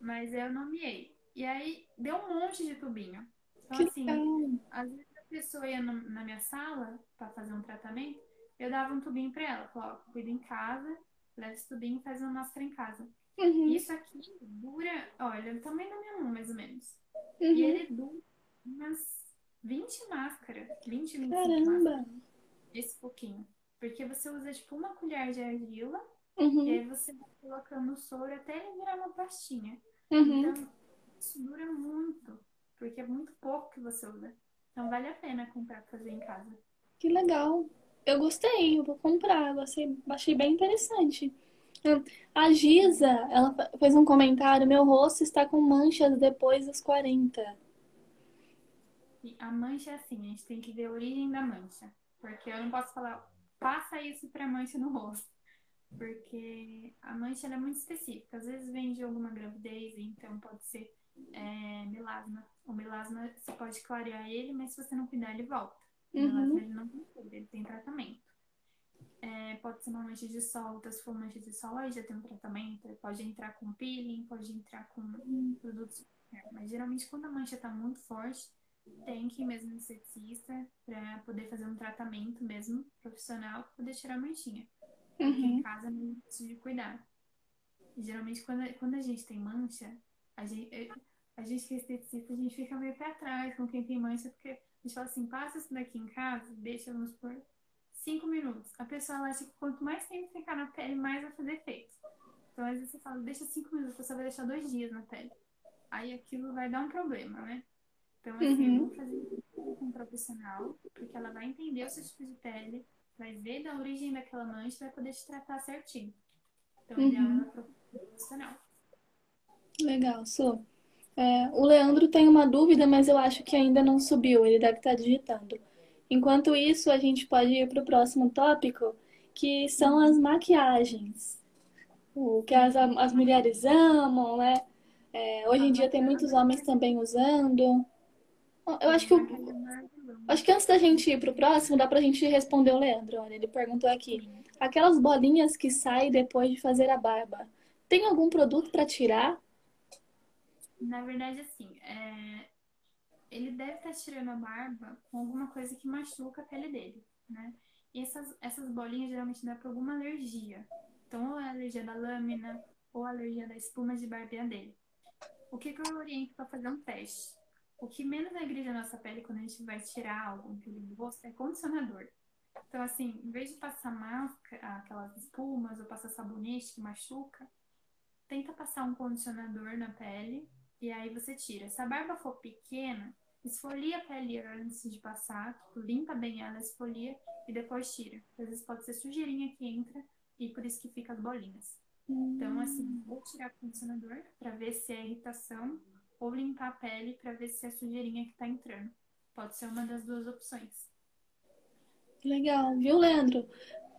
Mas eu nomeei. E aí deu um monte de tubinho. Então, que assim, às vezes pessoa ia no, na minha sala pra fazer um tratamento, eu dava um tubinho pra ela. Falava, ó, cuida em casa, leva esse tubinho e faz uma máscara em casa. Uhum. Isso aqui dura, olha, também da minha mão, mais ou menos. Uhum. E ele dura umas 20 máscaras. 20, 25 Caramba. máscaras. Esse pouquinho. Porque você usa, tipo, uma colher de argila Uhum. E aí você vai colocando o soro até ele virar uma pastinha. Uhum. Então, isso dura muito, porque é muito pouco que você usa. Então, vale a pena comprar pra fazer em casa. Que legal. Eu gostei, eu vou comprar. Eu achei, bem interessante. Hum, A Giza, ela fez um comentário: meu rosto está com manchas depois dos 40. E a mancha é assim, a gente tem que ver a origem da mancha. Porque eu não posso falar, passa isso pra mancha no rosto. Porque a mancha é muito específica. Às vezes vem de alguma gravidez, então pode ser é, melasma. O melasma você pode clarear ele, mas se você não cuidar, ele volta. O Uhum. melasma ele não tem cura, ele tem tratamento. É, pode ser uma mancha de sol, se for mancha de sol, aí já tem um tratamento. Pode entrar com peeling, pode entrar com produtos. Mas geralmente quando a mancha tá muito forte, tem que ir mesmo no esteticista para poder fazer um tratamento mesmo profissional para poder tirar a manchinha. Porque em Uhum. casa não preciso de cuidar. E, geralmente quando, quando a gente tem mancha, a gente, eu- a gente que é esteticista, a gente fica meio pé atrás com quem tem mancha, porque a gente fala assim, passa isso daqui em casa, deixa, vamos por cinco minutos. A pessoa ela acha que quanto mais tempo ficar na pele, mais vai fazer efeito. Então às vezes você fala, deixa cinco minutos, a pessoa vai deixar dois dias na pele. Aí aquilo vai dar um problema, né? Então, assim, Uhum. vamos fazer com um profissional, porque ela vai entender o seu tipo de pele, vai ver da origem daquela mancha e vai poder te tratar certinho. Então, o ideal é Uhum. ela procurar um profissional. Legal, Su. É, o Leandro tem uma dúvida, mas eu acho que ainda não subiu. Ele deve estar digitando. Enquanto isso, a gente pode ir para o próximo tópico, que são as maquiagens. O que as, as mulheres amam, né? É, hoje em dia tem muitos homens também usando. Eu acho que, maravilhosa. acho que antes da gente ir para o próximo, dá para a gente responder o Leandro. Olha, ele perguntou aqui: aquelas bolinhas que saem depois de fazer a barba, tem algum produto para tirar? Na verdade, assim, é, ele deve estar tirando a barba com alguma coisa que machuca a pele dele, né? E essas, essas bolinhas geralmente dá por alguma alergia. Então, ou é alergia da lâmina, ou alergia da espuma de barbear dele. O que, que eu oriento para fazer um teste? O que menos agride a nossa pele quando a gente vai tirar algum pelo do rosto é condicionador. Então, assim, em vez de passar máscara, aquelas espumas, ou passar sabonete que machuca, tenta passar um condicionador na pele e aí você tira. Se a barba for pequena, esfolia a pele antes de passar, tipo, limpa bem ela, esfolia e depois tira. Às vezes pode ser sujeirinha que entra e por isso que fica as bolinhas. Então, assim, ou tirar o condicionador para ver se é irritação, ou limpar a pele para ver se é sujeirinha que tá entrando. Pode ser uma das duas opções. Legal, viu, Leandro?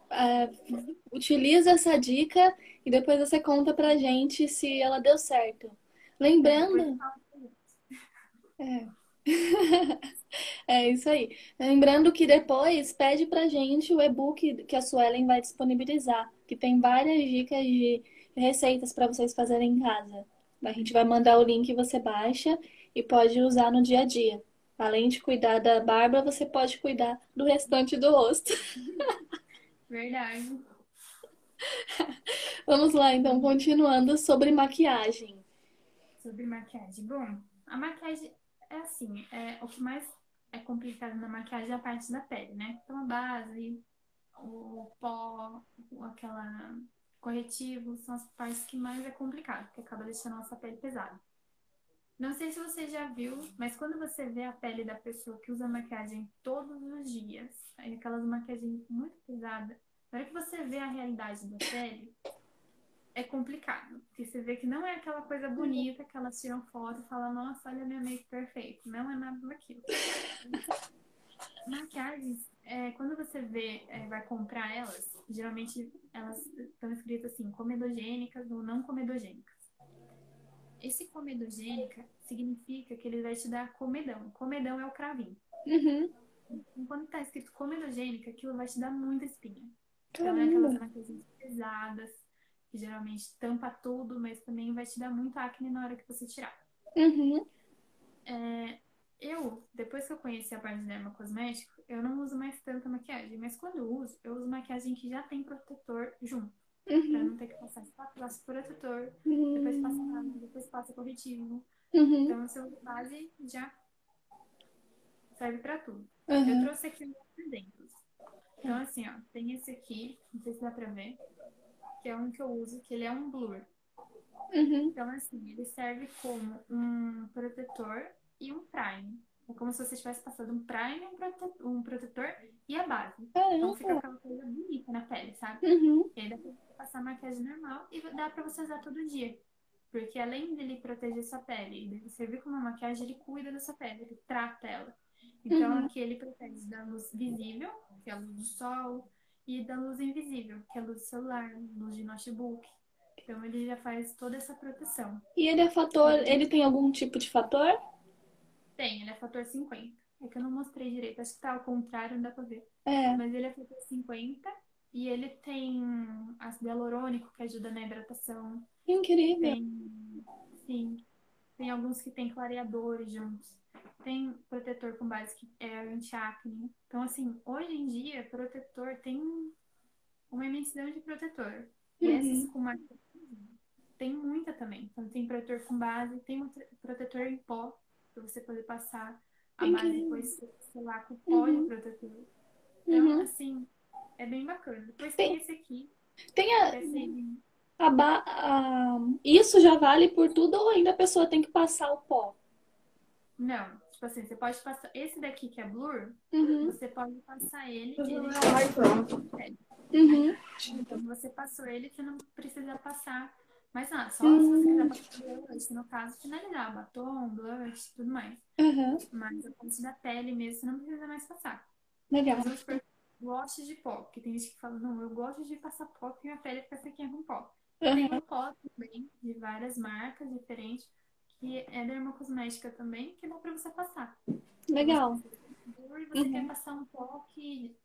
É, utiliza essa dica e depois você conta pra gente se ela deu certo. Lembrando, gente. é isso aí. Lembrando que depois pede pra gente o e-book que a Suelen vai disponibilizar, que tem várias dicas de receitas para vocês fazerem em casa. A gente vai mandar o link e você baixa e pode usar no dia a dia. Além de cuidar da barba, você pode cuidar do restante do rosto. Verdade. Vamos lá, então, continuando sobre maquiagem. Sobre maquiagem. Bom, a maquiagem é assim, é, o que mais é complicado na maquiagem é a parte da pele, né? Então a base, o pó, aquela corretivo, são as partes que mais é complicado, que acaba deixando a nossa pele pesada. Não sei se você já viu, mas quando você vê a pele da pessoa que usa maquiagem todos os dias, aquelas maquiagens muito pesadas, na hora que você vê a realidade da pele, é complicado. Porque você vê que não é aquela coisa bonita que elas tiram foto e falam, nossa, olha minha make perfeita. Não é nada daquilo. Maquiagens, é, quando você vê, é, vai comprar elas, geralmente elas estão escritas assim, comedogênicas ou não comedogênicas. Esse comedogênica significa que ele vai te dar comedão. Comedão é o cravinho. Uhum. E quando tá escrito comedogênica, aquilo vai te dar muita espinha. Então é aquelas maquiagens pesadas, que geralmente tampa tudo, mas também vai te dar muito acne na hora que você tirar. Uhum. É, eu, depois que eu conheci a parte de dermocosmético, eu não uso mais tanta maquiagem, mas quando eu uso, eu uso maquiagem que já tem protetor junto, pra Uhum. não ter que passar passa protetor, depois passa Uhum. depois passa corretivo. Uhum. Então, seu base já serve pra tudo. Eu Uhum. trouxe aqui uns exemplos. Então, assim, ó, tem esse aqui, não sei se dá pra ver, que é um que eu uso, que ele é um blur. Uhum. Então, assim, ele serve como um protetor e um prime. É como se você estivesse passando um prime, um protetor, um protetor e a base. Então fica aquela coisa bonita na pele, sabe? Uhum. E aí dá pra você passar maquiagem normal e dá pra você usar todo dia. Porque além dele proteger sua pele e dele servir como uma maquiagem, ele cuida da sua pele, ele trata ela. Então Uhum. aqui ele protege da luz visível, que é a luz do sol, e da luz invisível, que é a luz celular, luz de notebook. Então ele já faz toda essa proteção. E ele é fator, ele tem algum tipo de fator? Tem, ele é fator 50. É que eu não mostrei direito, acho que tá ao contrário, não dá pra ver. É. Mas ele é fator 50 e ele tem ácido hialurônico que ajuda na hidratação. Incrível. Tem, sim, tem alguns que tem clareadores juntos. Tem protetor com base que é anti-acne. Então, assim, hoje em dia, protetor tem uma imensidão de protetor. E Uhum. esses com mais tem muita também. Então, tem protetor com base, tem um protetor em pó para você poder passar a base depois, sei lá, com pó de protetor. Então, Uhum. assim, é bem bacana. Depois Tem- tem esse aqui, Tem a, esse a, ba- a- Isso já vale por tudo ou ainda a pessoa tem que passar o pó? Não, tipo assim, você pode passar. Esse daqui que é blur, Uhum. você pode passar ele. Ele... Uhum. Então, você passou ele, você não precisa passar mais nada. Só se você quiser passar blush, no caso, finalizar, batom, blush, tudo mais. Uhum. Mas a parte da pele mesmo, você não precisa mais passar. Legal. Mas gosto de pó, porque tem gente que fala, não, eu gosto de passar pó porque minha pele fica sequinha com pó. Tem Uhum. um pó também, de várias marcas diferentes, que é dermocosmética também, que dá pra você passar. Legal. E você Uhum. quer passar um pó que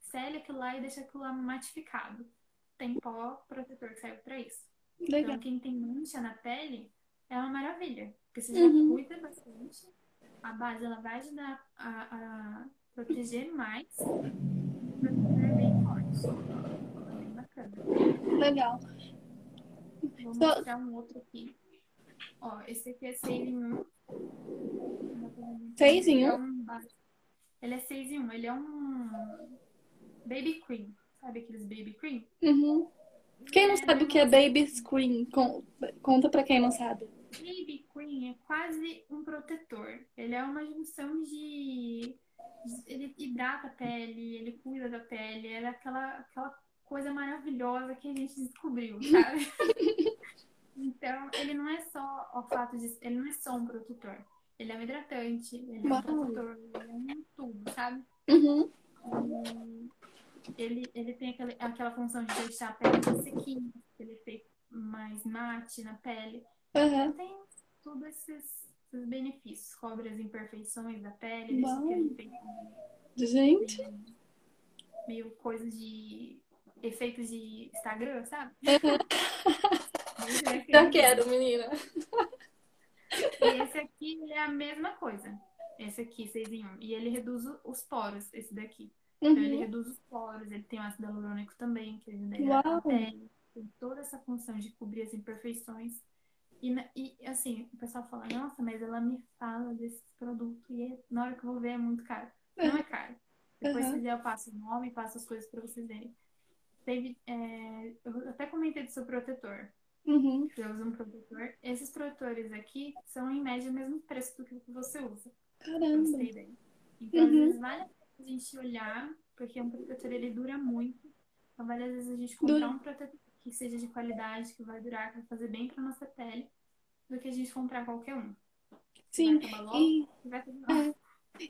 sele aquilo lá e deixa aquilo lá matificado. Tem pó protetor que serve pra isso. Legal. Então, quem tem mancha na pele é uma maravilha. Porque você Uhum. já cuida bastante. A base ela vai ajudar a, a proteger mais. E é bem forte. É bem bacana. Legal. Vou mostrar um outro aqui. Ó, esse aqui é 6 em 1. Seis em um? É um ba- Ele é 6 em 1. Ele é um baby cream. Sabe aqueles baby cream? Uhum. Quem não sabe o que é baby? Con- Conta pra quem não sabe. Baby cream é quase um protetor. Ele é uma junção de. Ele hidrata a pele, ele cuida da pele. Era aquela, aquela coisa maravilhosa que a gente descobriu, sabe? então, ele não é só o fato de. Ele não é só um protetor. Ele é um hidratante, ele é um protetor, ele é um tudo, sabe? Uhum. Ele, ele tem aquele, aquela função de deixar a pele mais sequinha, aquele efeito mais mate na pele. Uhum. Tem todos esses, esses benefícios. Cobre as imperfeições da pele, deixa Uau. aquele efeito Gente. meio coisa de efeitos de Instagram, sabe? Esse daqui- Já quero, menina. E esse aqui ele é a mesma coisa. Esse aqui, 6 em 1. E ele reduz os poros, esse daqui. Então ele Uhum. reduz os poros, ele tem o ácido hialurônico também, que a pele. Tem toda essa função de cobrir as imperfeições. E, e, assim, o pessoal fala, nossa, mas ela me fala desse produto e é- na hora que eu vou ver é muito caro. Não é caro. Depois, Uhum. eu passo o nome, passo as coisas pra vocês verem. Teve, é, eu até comentei do seu protetor. Uhum. Você usa um protetor. Esses protetores aqui são, em média, o mesmo preço do que o que você usa. Caramba. Então, às Uhum. vezes, vale a pena a gente olhar, porque um protetor ele dura muito. Então, vale às vezes a gente comprar Dura. um protetor que seja de qualidade, que vai durar, que vai fazer bem pra nossa pele, do que a gente comprar qualquer um. Sim. Logo E, mal.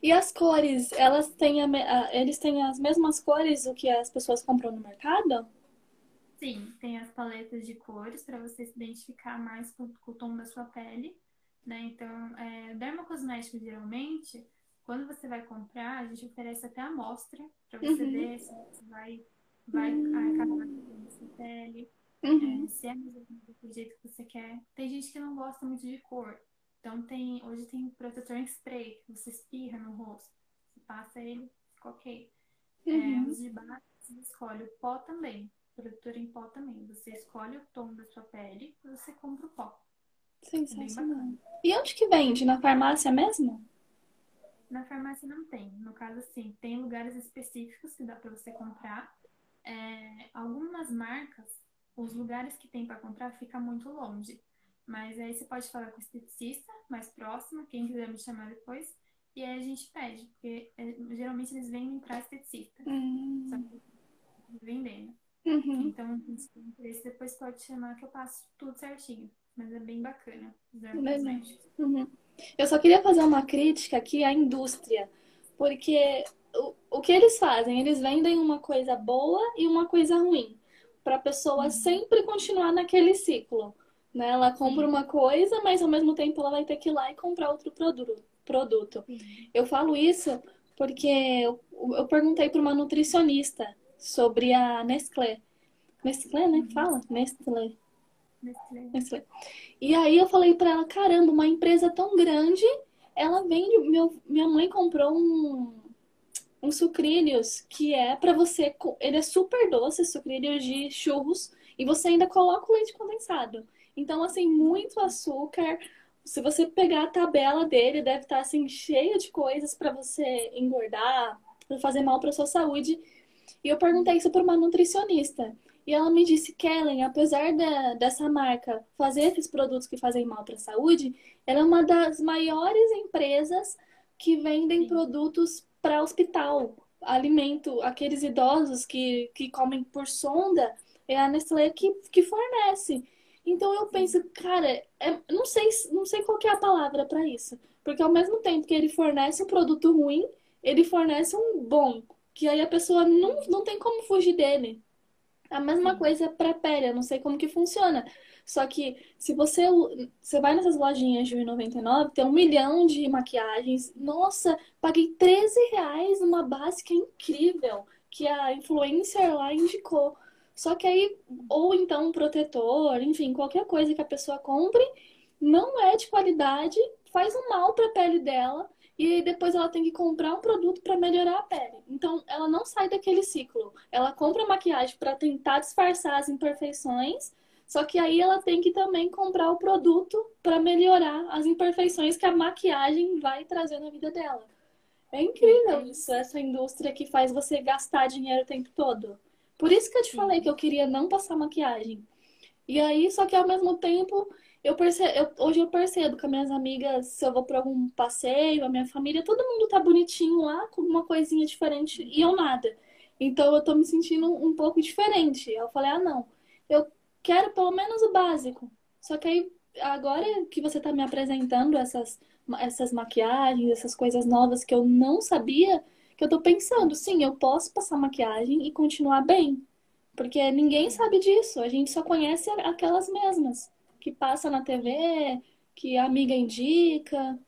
e as cores, elas têm a- eles têm as mesmas cores do que as pessoas compram no mercado? Sim, tem as paletas de cores para você se identificar mais com, com o tom da sua pele, né? Então, é, dermocosmético geralmente, quando você vai comprar, a gente oferece até amostra para você Uhum. ver se você vai, vai acabar com a sua pele, Uhum. é, se é mesmo do jeito que você quer. Tem gente que não gosta muito de cor, então tem, hoje tem protetor em spray, que você espirra no rosto, você passa ele, fica ok. É, Uhum. os de base, você escolhe o pó também. Protetor em pó também. Você escolhe o tom da sua pele e você compra o pó. Sensacional. E onde que vende? Na farmácia mesmo? Na farmácia não tem. No caso, sim, tem lugares específicos que dá pra você comprar. É, algumas marcas os lugares que tem para comprar fica muito longe. Mas aí você pode falar com o esteticista mais próximo, quem quiser me chamar depois, e aí a gente pede, porque é, geralmente eles vendem para esteticista. Uhum. Só que vendendo. Uhum. Então, depois pode chamar que eu passo tudo certinho. Mas é bem bacana. Uhum. Eu só queria fazer uma crítica aqui à indústria, porque o, o que eles fazem? Eles vendem uma coisa boa e uma coisa ruim, para a pessoa uhum. sempre continuar naquele ciclo. Né? Ela compra uma coisa, mas ao mesmo tempo ela vai ter que ir lá e comprar outro produto. produto. Eu falo isso porque eu, eu perguntei para uma nutricionista sobre a Nestlé. Nestlé, né? Uhum. Fala? Nestlé. Nestlé. Nestlé. E aí eu falei para ela, caramba, uma empresa tão grande, ela vende. Meu, minha mãe comprou um, um sucrilhos que é para você. Ele é super doce, sucrilhos de churros, e você ainda coloca o leite condensado. Então, assim, muito açúcar. Se você pegar a tabela dele, deve estar assim cheia de coisas para você engordar, para fazer mal para sua saúde. E eu perguntei isso para uma nutricionista. E ela me disse, Kellen, apesar da, dessa marca fazer esses produtos que fazem mal para a saúde, ela é uma das maiores empresas que vendem Sim. produtos para hospital, alimento, aqueles idosos que, que comem por sonda, é a Nestlé que, que fornece. Então eu penso, cara, é, não sei, não sei qual é a palavra para isso, porque ao mesmo tempo que ele fornece um produto ruim, ele fornece um bom, que aí a pessoa não, não tem como fugir dele. A mesma coisa para pele, eu não sei como que funciona. Só que se você, você vai nessas lojinhas de R$1,99, tem um milhão de maquiagens. Nossa, paguei 13 reais numa básica incrível que a influencer lá indicou. Só que aí, ou então um protetor, enfim, qualquer coisa que a pessoa compre, não é de qualidade, faz um mal para a pele dela e depois ela tem que comprar um produto para melhorar a pele. Então, ela não sai daquele ciclo. Ela compra maquiagem para tentar disfarçar as imperfeições, só que aí ela tem que também comprar o produto para melhorar as imperfeições que a maquiagem vai trazer na vida dela. É incrível isso, essa indústria que faz você gastar dinheiro o tempo todo. Por isso que eu te Sim. falei que eu queria não passar maquiagem. E aí, só que ao mesmo tempo, eu percebo, eu, hoje eu percebo que as minhas amigas, se eu vou para algum passeio, a minha família, todo mundo tá bonitinho lá, com uma coisinha diferente e eu nada. Então eu tô me sentindo um pouco diferente. Eu falei, ah, não, eu quero pelo menos o básico. Só que aí, agora que você tá me apresentando essas, essas maquiagens, essas coisas novas que eu não sabia, que eu tô pensando, sim, eu posso passar maquiagem e continuar bem. Porque ninguém sabe disso, a gente só conhece aquelas mesmas que passa na TV, que a amiga indica.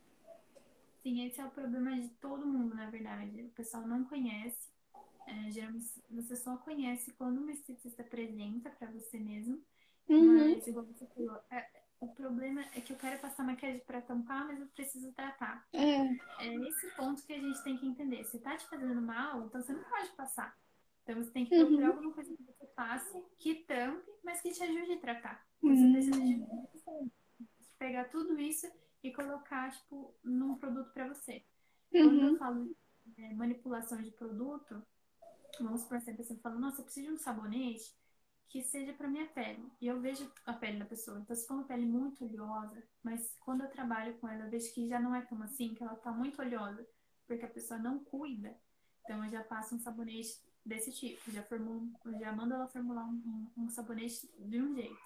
Sim, esse é o problema de todo mundo, na verdade. O pessoal não conhece. É, geralmente você só conhece quando um esteticista apresenta para você mesmo. Uhum. Mas, igual você falou, é, o problema é que eu quero passar maquiagem para tampar, mas eu preciso tratar. É. é esse ponto que a gente tem que entender. Se tá te fazendo mal, então você não pode passar. Então você tem que procurar uhum. alguma coisa que você faça, que tampe, mas que te ajude a tratar. Você uhum. precisa de pegar tudo isso e colocar, tipo, num produto para você. Uhum. Quando eu uhum. falo é, manipulação de produto, vamos assim, a pessoa fala, nossa, eu preciso de um sabonete que seja para minha pele. E eu vejo a pele da pessoa. Então, se for uma pele muito oleosa, mas quando eu trabalho com ela, eu vejo que já não é tão assim, que ela tá muito oleosa, porque a pessoa não cuida. Então, eu já passo um sabonete desse tipo. Já, formulo, já mando ela formular um, um, um sabonete de um jeito.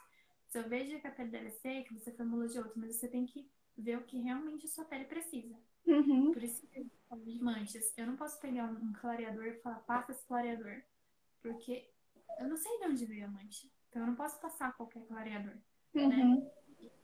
Se eu vejo que a pele dela é seca, você formula de outro, mas você tem que ver o que realmente a sua pele precisa. Uhum. Por isso que eu falo de manchas. Eu não posso pegar um clareador e falar, passa esse clareador. Porque eu não sei de onde veio a mancha. Então eu não posso passar qualquer clareador. Né? Uhum. Né?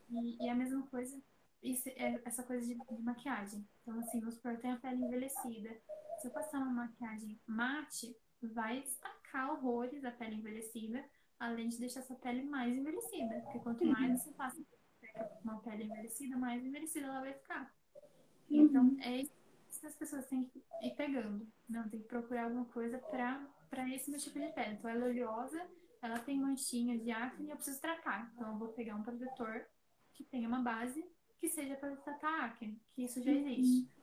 E, e, a mesma coisa, isso, é essa coisa de, de maquiagem. Então, assim, vamos supor, eu tenho a pele envelhecida. Se eu passar uma maquiagem mate, vai destacar horrores a pele envelhecida, além de deixar essa pele mais envelhecida. Porque quanto uhum. mais você passa uma pele envelhecida, mais envelhecida ela vai ficar. Uhum. Então, é isso que as pessoas têm que ir pegando. Não, tem que procurar alguma coisa para esse meu tipo de pele. Então, ela é oleosa, ela tem manchinha de acne e eu preciso tratar. Então, eu vou pegar um protetor que tenha uma base que seja para tratar acne, que isso já uhum. existe.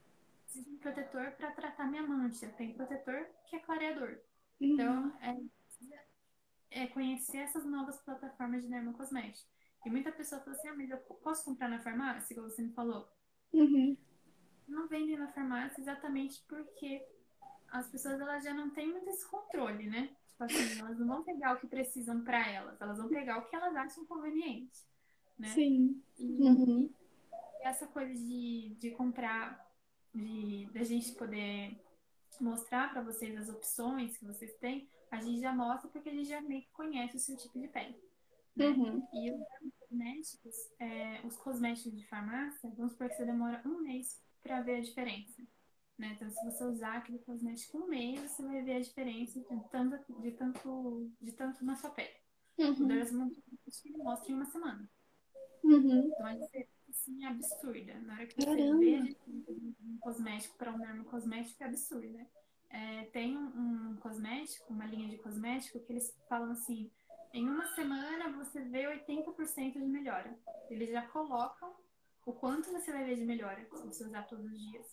Preciso de um protetor para tratar minha mancha. Tem protetor que é clareador. Uhum. Então, é, é conhecer essas novas plataformas de dermocosméticos. E muita pessoa fala assim, ah, mas eu posso comprar na farmácia, igual você me falou? Uhum. Não vendem na farmácia exatamente porque as pessoas elas já não têm muito esse controle, né? Tipo assim, elas não vão pegar o que precisam para elas, elas vão pegar o que elas acham conveniente, né? Sim. E, Uhum. e essa coisa de, de comprar, de da gente poder mostrar para vocês as opções que vocês têm, a gente já mostra porque a gente já meio que conhece o seu tipo de pele. Né? Uhum. E os cosméticos, é, os cosméticos de farmácia, vamos supor que você demora um mês para ver a diferença. Né? Então, se você usar aquele cosmético um mês, você vai ver a diferença de tanto, de tanto, de tanto na sua pele. O Uhum. dermocosmético ele mostra em uma semana. Uhum. Então, a diferença assim, é absurda. Na hora que você Caramba. vê a um cosmético para um dermocosmético, é absurda. É, tem um, um cosmético, uma linha de cosmético, que eles falam assim: em uma semana você vê 80% de melhora. Eles já colocam o quanto você vai ver de melhora se você usar todos os dias.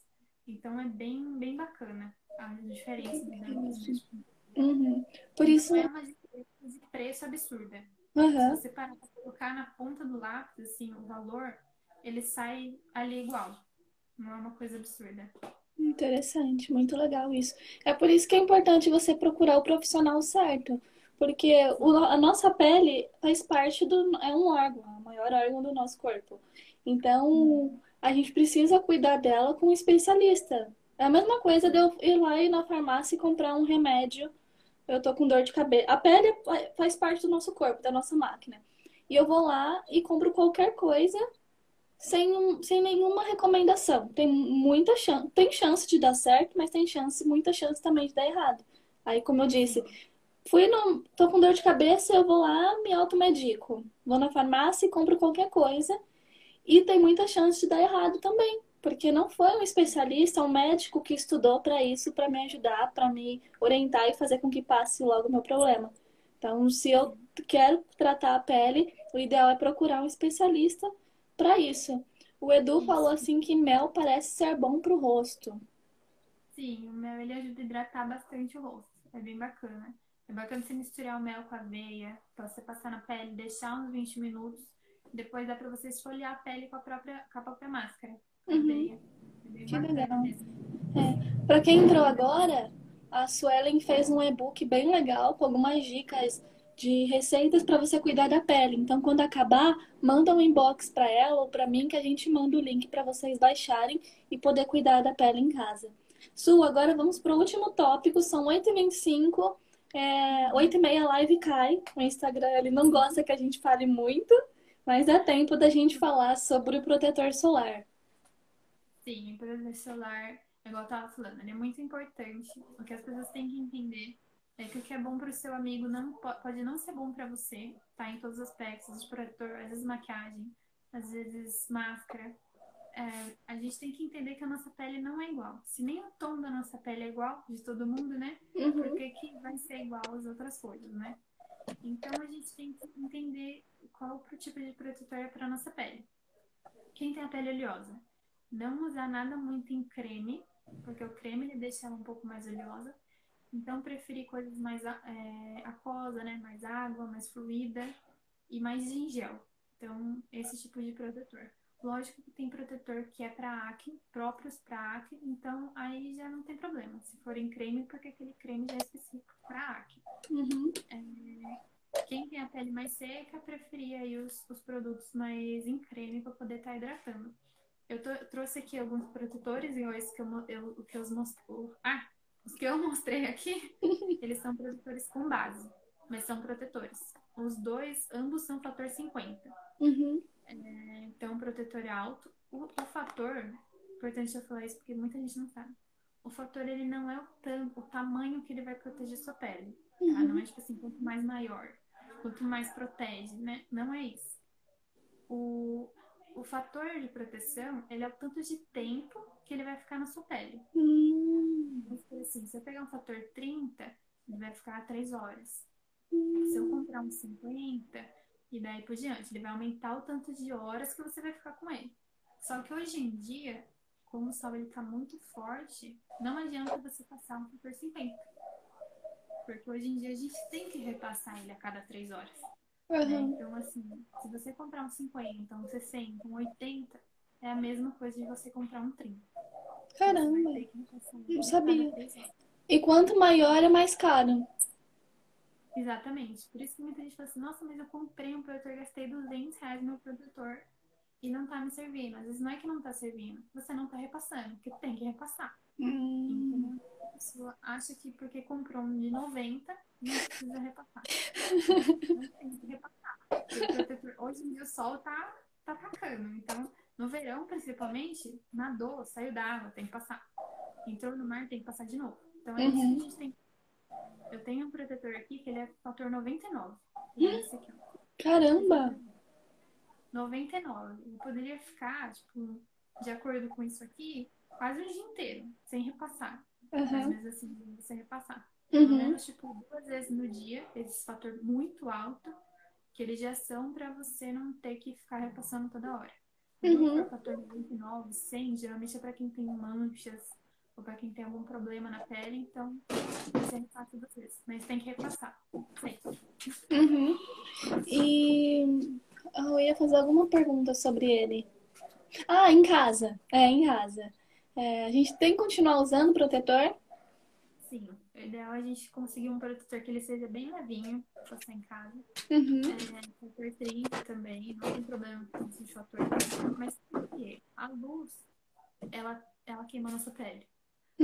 Então é bem, bem bacana a diferença do dermocosmético. Uhum. Por isso. Não é uma diferença de preço absurda. Aham. Se você parar pra colocar na ponta do lápis, assim, o valor, ele sai ali igual. Não é uma coisa absurda. Interessante, muito legal isso. É por isso que é importante você procurar o profissional certo, porque o- a nossa pele faz parte do, é um órgão, é o maior órgão do nosso corpo. Então, a gente precisa cuidar dela com um especialista. É a mesma coisa de eu ir lá e ir na farmácia e comprar um remédio. Eu tô com dor de cabeça. A pele faz parte do nosso corpo, da nossa máquina. E eu vou lá e compro qualquer coisa sem, um- sem nenhuma recomendação. Tem muita chance, tem chance de dar certo, mas tem chance, muita chance também de dar errado. Aí, como eu disse, fui no, tô com dor de cabeça, eu vou lá, me automedico. Vou na farmácia e compro qualquer coisa. E tem muita chance de dar errado também, porque não foi um especialista, um médico que estudou para isso, para me ajudar, para me orientar e fazer com que passe logo o meu problema. Então, se eu quero tratar a pele, o ideal é procurar um especialista para isso. O Edu Isso. falou assim que mel parece ser bom pro rosto. Sim, o mel ele ajuda a hidratar bastante o rosto. É bem bacana. É bacana você misturar o mel com a aveia, pra você passar na pele, deixar uns 20 minutos. Depois dá pra você esfoliar a pele com a própria, com a própria máscara. Com Uhum. É Que legal. mesmo. Para quem entrou agora, a Suelen fez um e-book bem legal com algumas dicas de receitas para você cuidar da pele. Então, quando acabar, manda um inbox para ela ou para mim que a gente manda o link para vocês baixarem e poder cuidar da pele em casa. Su, agora vamos para o último tópico, são 8h25, é, 8h30 a live cai. O Instagram ele não gosta que a gente fale muito, mas dá tempo da gente falar sobre o protetor solar. Sim, o protetor solar, igual eu tava falando, ele é muito importante. O que as pessoas têm que entender é que o que é bom pro seu amigo não po- pode não ser bom pra você, tá? Em todos os aspectos, de protetor, às vezes maquiagem, às vezes máscara. É, a gente tem que entender que a nossa pele não é igual. Se nem o tom da nossa pele é igual, de todo mundo, né? Uhum. Por que, que vai ser igual às outras coisas, né? Então a gente tem que entender qual o tipo de protetor é para nossa pele. Quem tem a pele oleosa, não usar nada muito em creme, porque o creme ele deixa ela um pouco mais oleosa. Então preferir coisas mais é, aquosa, né? Mais água, mais fluida e mais em gel. Então esse tipo de protetor. Lógico que tem protetor que é para acne, próprios para acne, então aí já não tem problema. Se for em creme, porque aquele creme já é específico para acne. Uhum. Quem tem a pele mais seca, preferia aí os, os produtos mais em creme para poder estar hidratando. Eu tô- trouxe aqui alguns protetores, igual esse que eu, eu, o que eu mostrei. Ah, os que eu mostrei aqui, eles são protetores com base, mas são protetores. Os dois, ambos são fator 50. Uhum. Então, o protetor é alto. O, o fator, importante eu falar isso porque muita gente não sabe. O fator, ele não é o, tam, o tamanho que ele vai proteger sua pele. Tá? Não é tipo assim, quanto mais maior, quanto mais protege, né? Não é isso. O, o fator de proteção, ele é o tanto de tempo que ele vai ficar na sua pele. Hum. Dizer assim, se eu pegar um fator 30, ele vai ficar 3 horas. Se eu comprar um 50, e daí por diante, ele vai aumentar o tanto de horas que você vai ficar com ele. Só que hoje em dia, como o sol ele tá muito forte, não adianta você passar um fator 50. porque hoje em dia a gente tem que repassar ele a cada três horas. Né? Uhum. Então, assim, se você comprar um 50, um 60, um 80, é a mesma coisa de você comprar um 30. Você vai Caramba, não sabia. E quanto maior é mais caro. Exatamente. Por isso que muita gente fala assim, nossa, mas eu comprei um protetor, gastei 200 reais no meu protetor e não tá me servindo. Às vezes não é que não tá servindo, você não tá repassando, porque tem que repassar. Hum. Então, a pessoa acha que porque comprou um de 90, não precisa repassar. Não tem que repassar. Protetor- hoje em dia o sol tá, tá atacando. Então, no verão, principalmente, nadou, saiu da água, tem que passar. Entrou no mar, tem que passar de novo. Então, é isso Uhum. que a gente tem. Eu tenho um protetor aqui que ele é fator 99. E é esse aqui, ó. Caramba. 99. Eu poderia ficar, tipo, de acordo com isso aqui, quase o dia inteiro, sem repassar. Mas Uhum. mesmo assim, você repassar. Pelo Uhum. menos, tipo, duas vezes no dia, esse fator muito alto, que eles já são pra você não ter que ficar repassando toda hora. Quando Uhum. for fator 99, 100, geralmente é pra quem tem manchas ou pra quem tem algum problema na pele, então você repassa duas vezes. Mas tem que repassar. Uhum. E ah, eu ia fazer alguma pergunta sobre ele. Ah, em casa. É, em casa. É, a gente tem que continuar usando protetor? Sim, o ideal é a gente conseguir um protetor que ele seja bem levinho, pra passar em casa. Uhum. É, fator 30 também, não tem problema com esse fator. Mas por quê? A luz, ela, ela queima a nossa pele.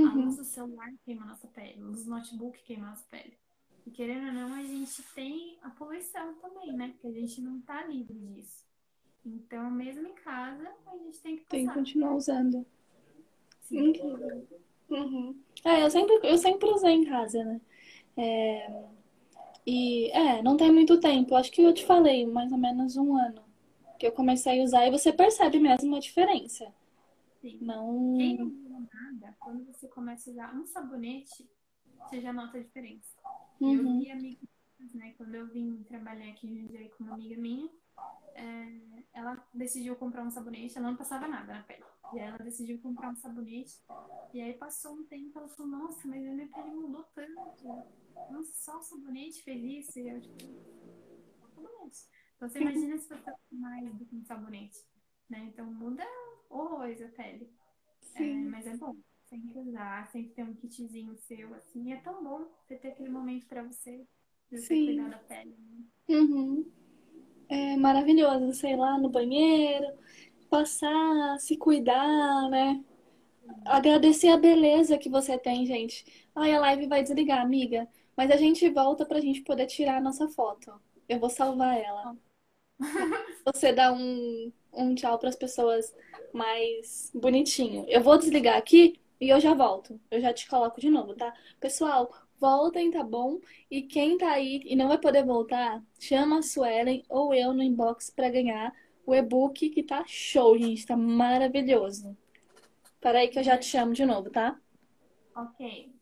A Uhum. luz do celular queima a nossa pele. A luz do notebook queima a nossa pele. E querendo ou não, a gente tem a poluição também, né? Porque a gente não tá livre disso. Então, mesmo em casa, a gente tem que Tem que passar. continuar usando. Incrível. Uhum. É, eu sempre, eu sempre usei em casa, né? É, e, é, não tem muito tempo. Acho que eu te falei, mais ou menos um ano que eu comecei a usar e você percebe mesmo a diferença. Sim. Não. Quem não nada, quando você começa a usar um sabonete, você já nota a diferença. Eu Uhum. vi amigas, né? Quando eu vim trabalhar aqui em Jundiaí com uma amiga minha, é, ela decidiu comprar um sabonete, ela não passava nada na pele. E aí ela decidiu comprar um sabonete. E aí passou um tempo, ela falou, nossa, mas a minha pele mudou tanto. Nossa, só o sabonete isso. E eu, tipo, sabonete. Então você imagina se você usa mais do que um sabonete. Né? Então muda horrores a pele. É, mas é bom. Sempre usar, sempre ter um kitzinho seu, assim. E é tão bom você ter aquele momento pra você, de você Sim. cuidar da pele. né? Uhum. É maravilhoso, sei lá, no banheiro, passar, se cuidar, né? Agradecer a beleza que você tem, gente. Ai, a live vai desligar, amiga. Mas a gente volta pra gente poder tirar a nossa foto. Eu vou salvar ela. Você dá um, um tchau pras pessoas mais bonitinho. Eu vou desligar aqui e eu já volto. Eu já te coloco de novo, tá? Pessoal, voltem, tá bom? E quem tá aí e não vai poder voltar, chama a Suelen ou eu no inbox pra ganhar o e-book que tá show, gente. Tá maravilhoso. Peraí que eu já te chamo de novo, tá? Ok.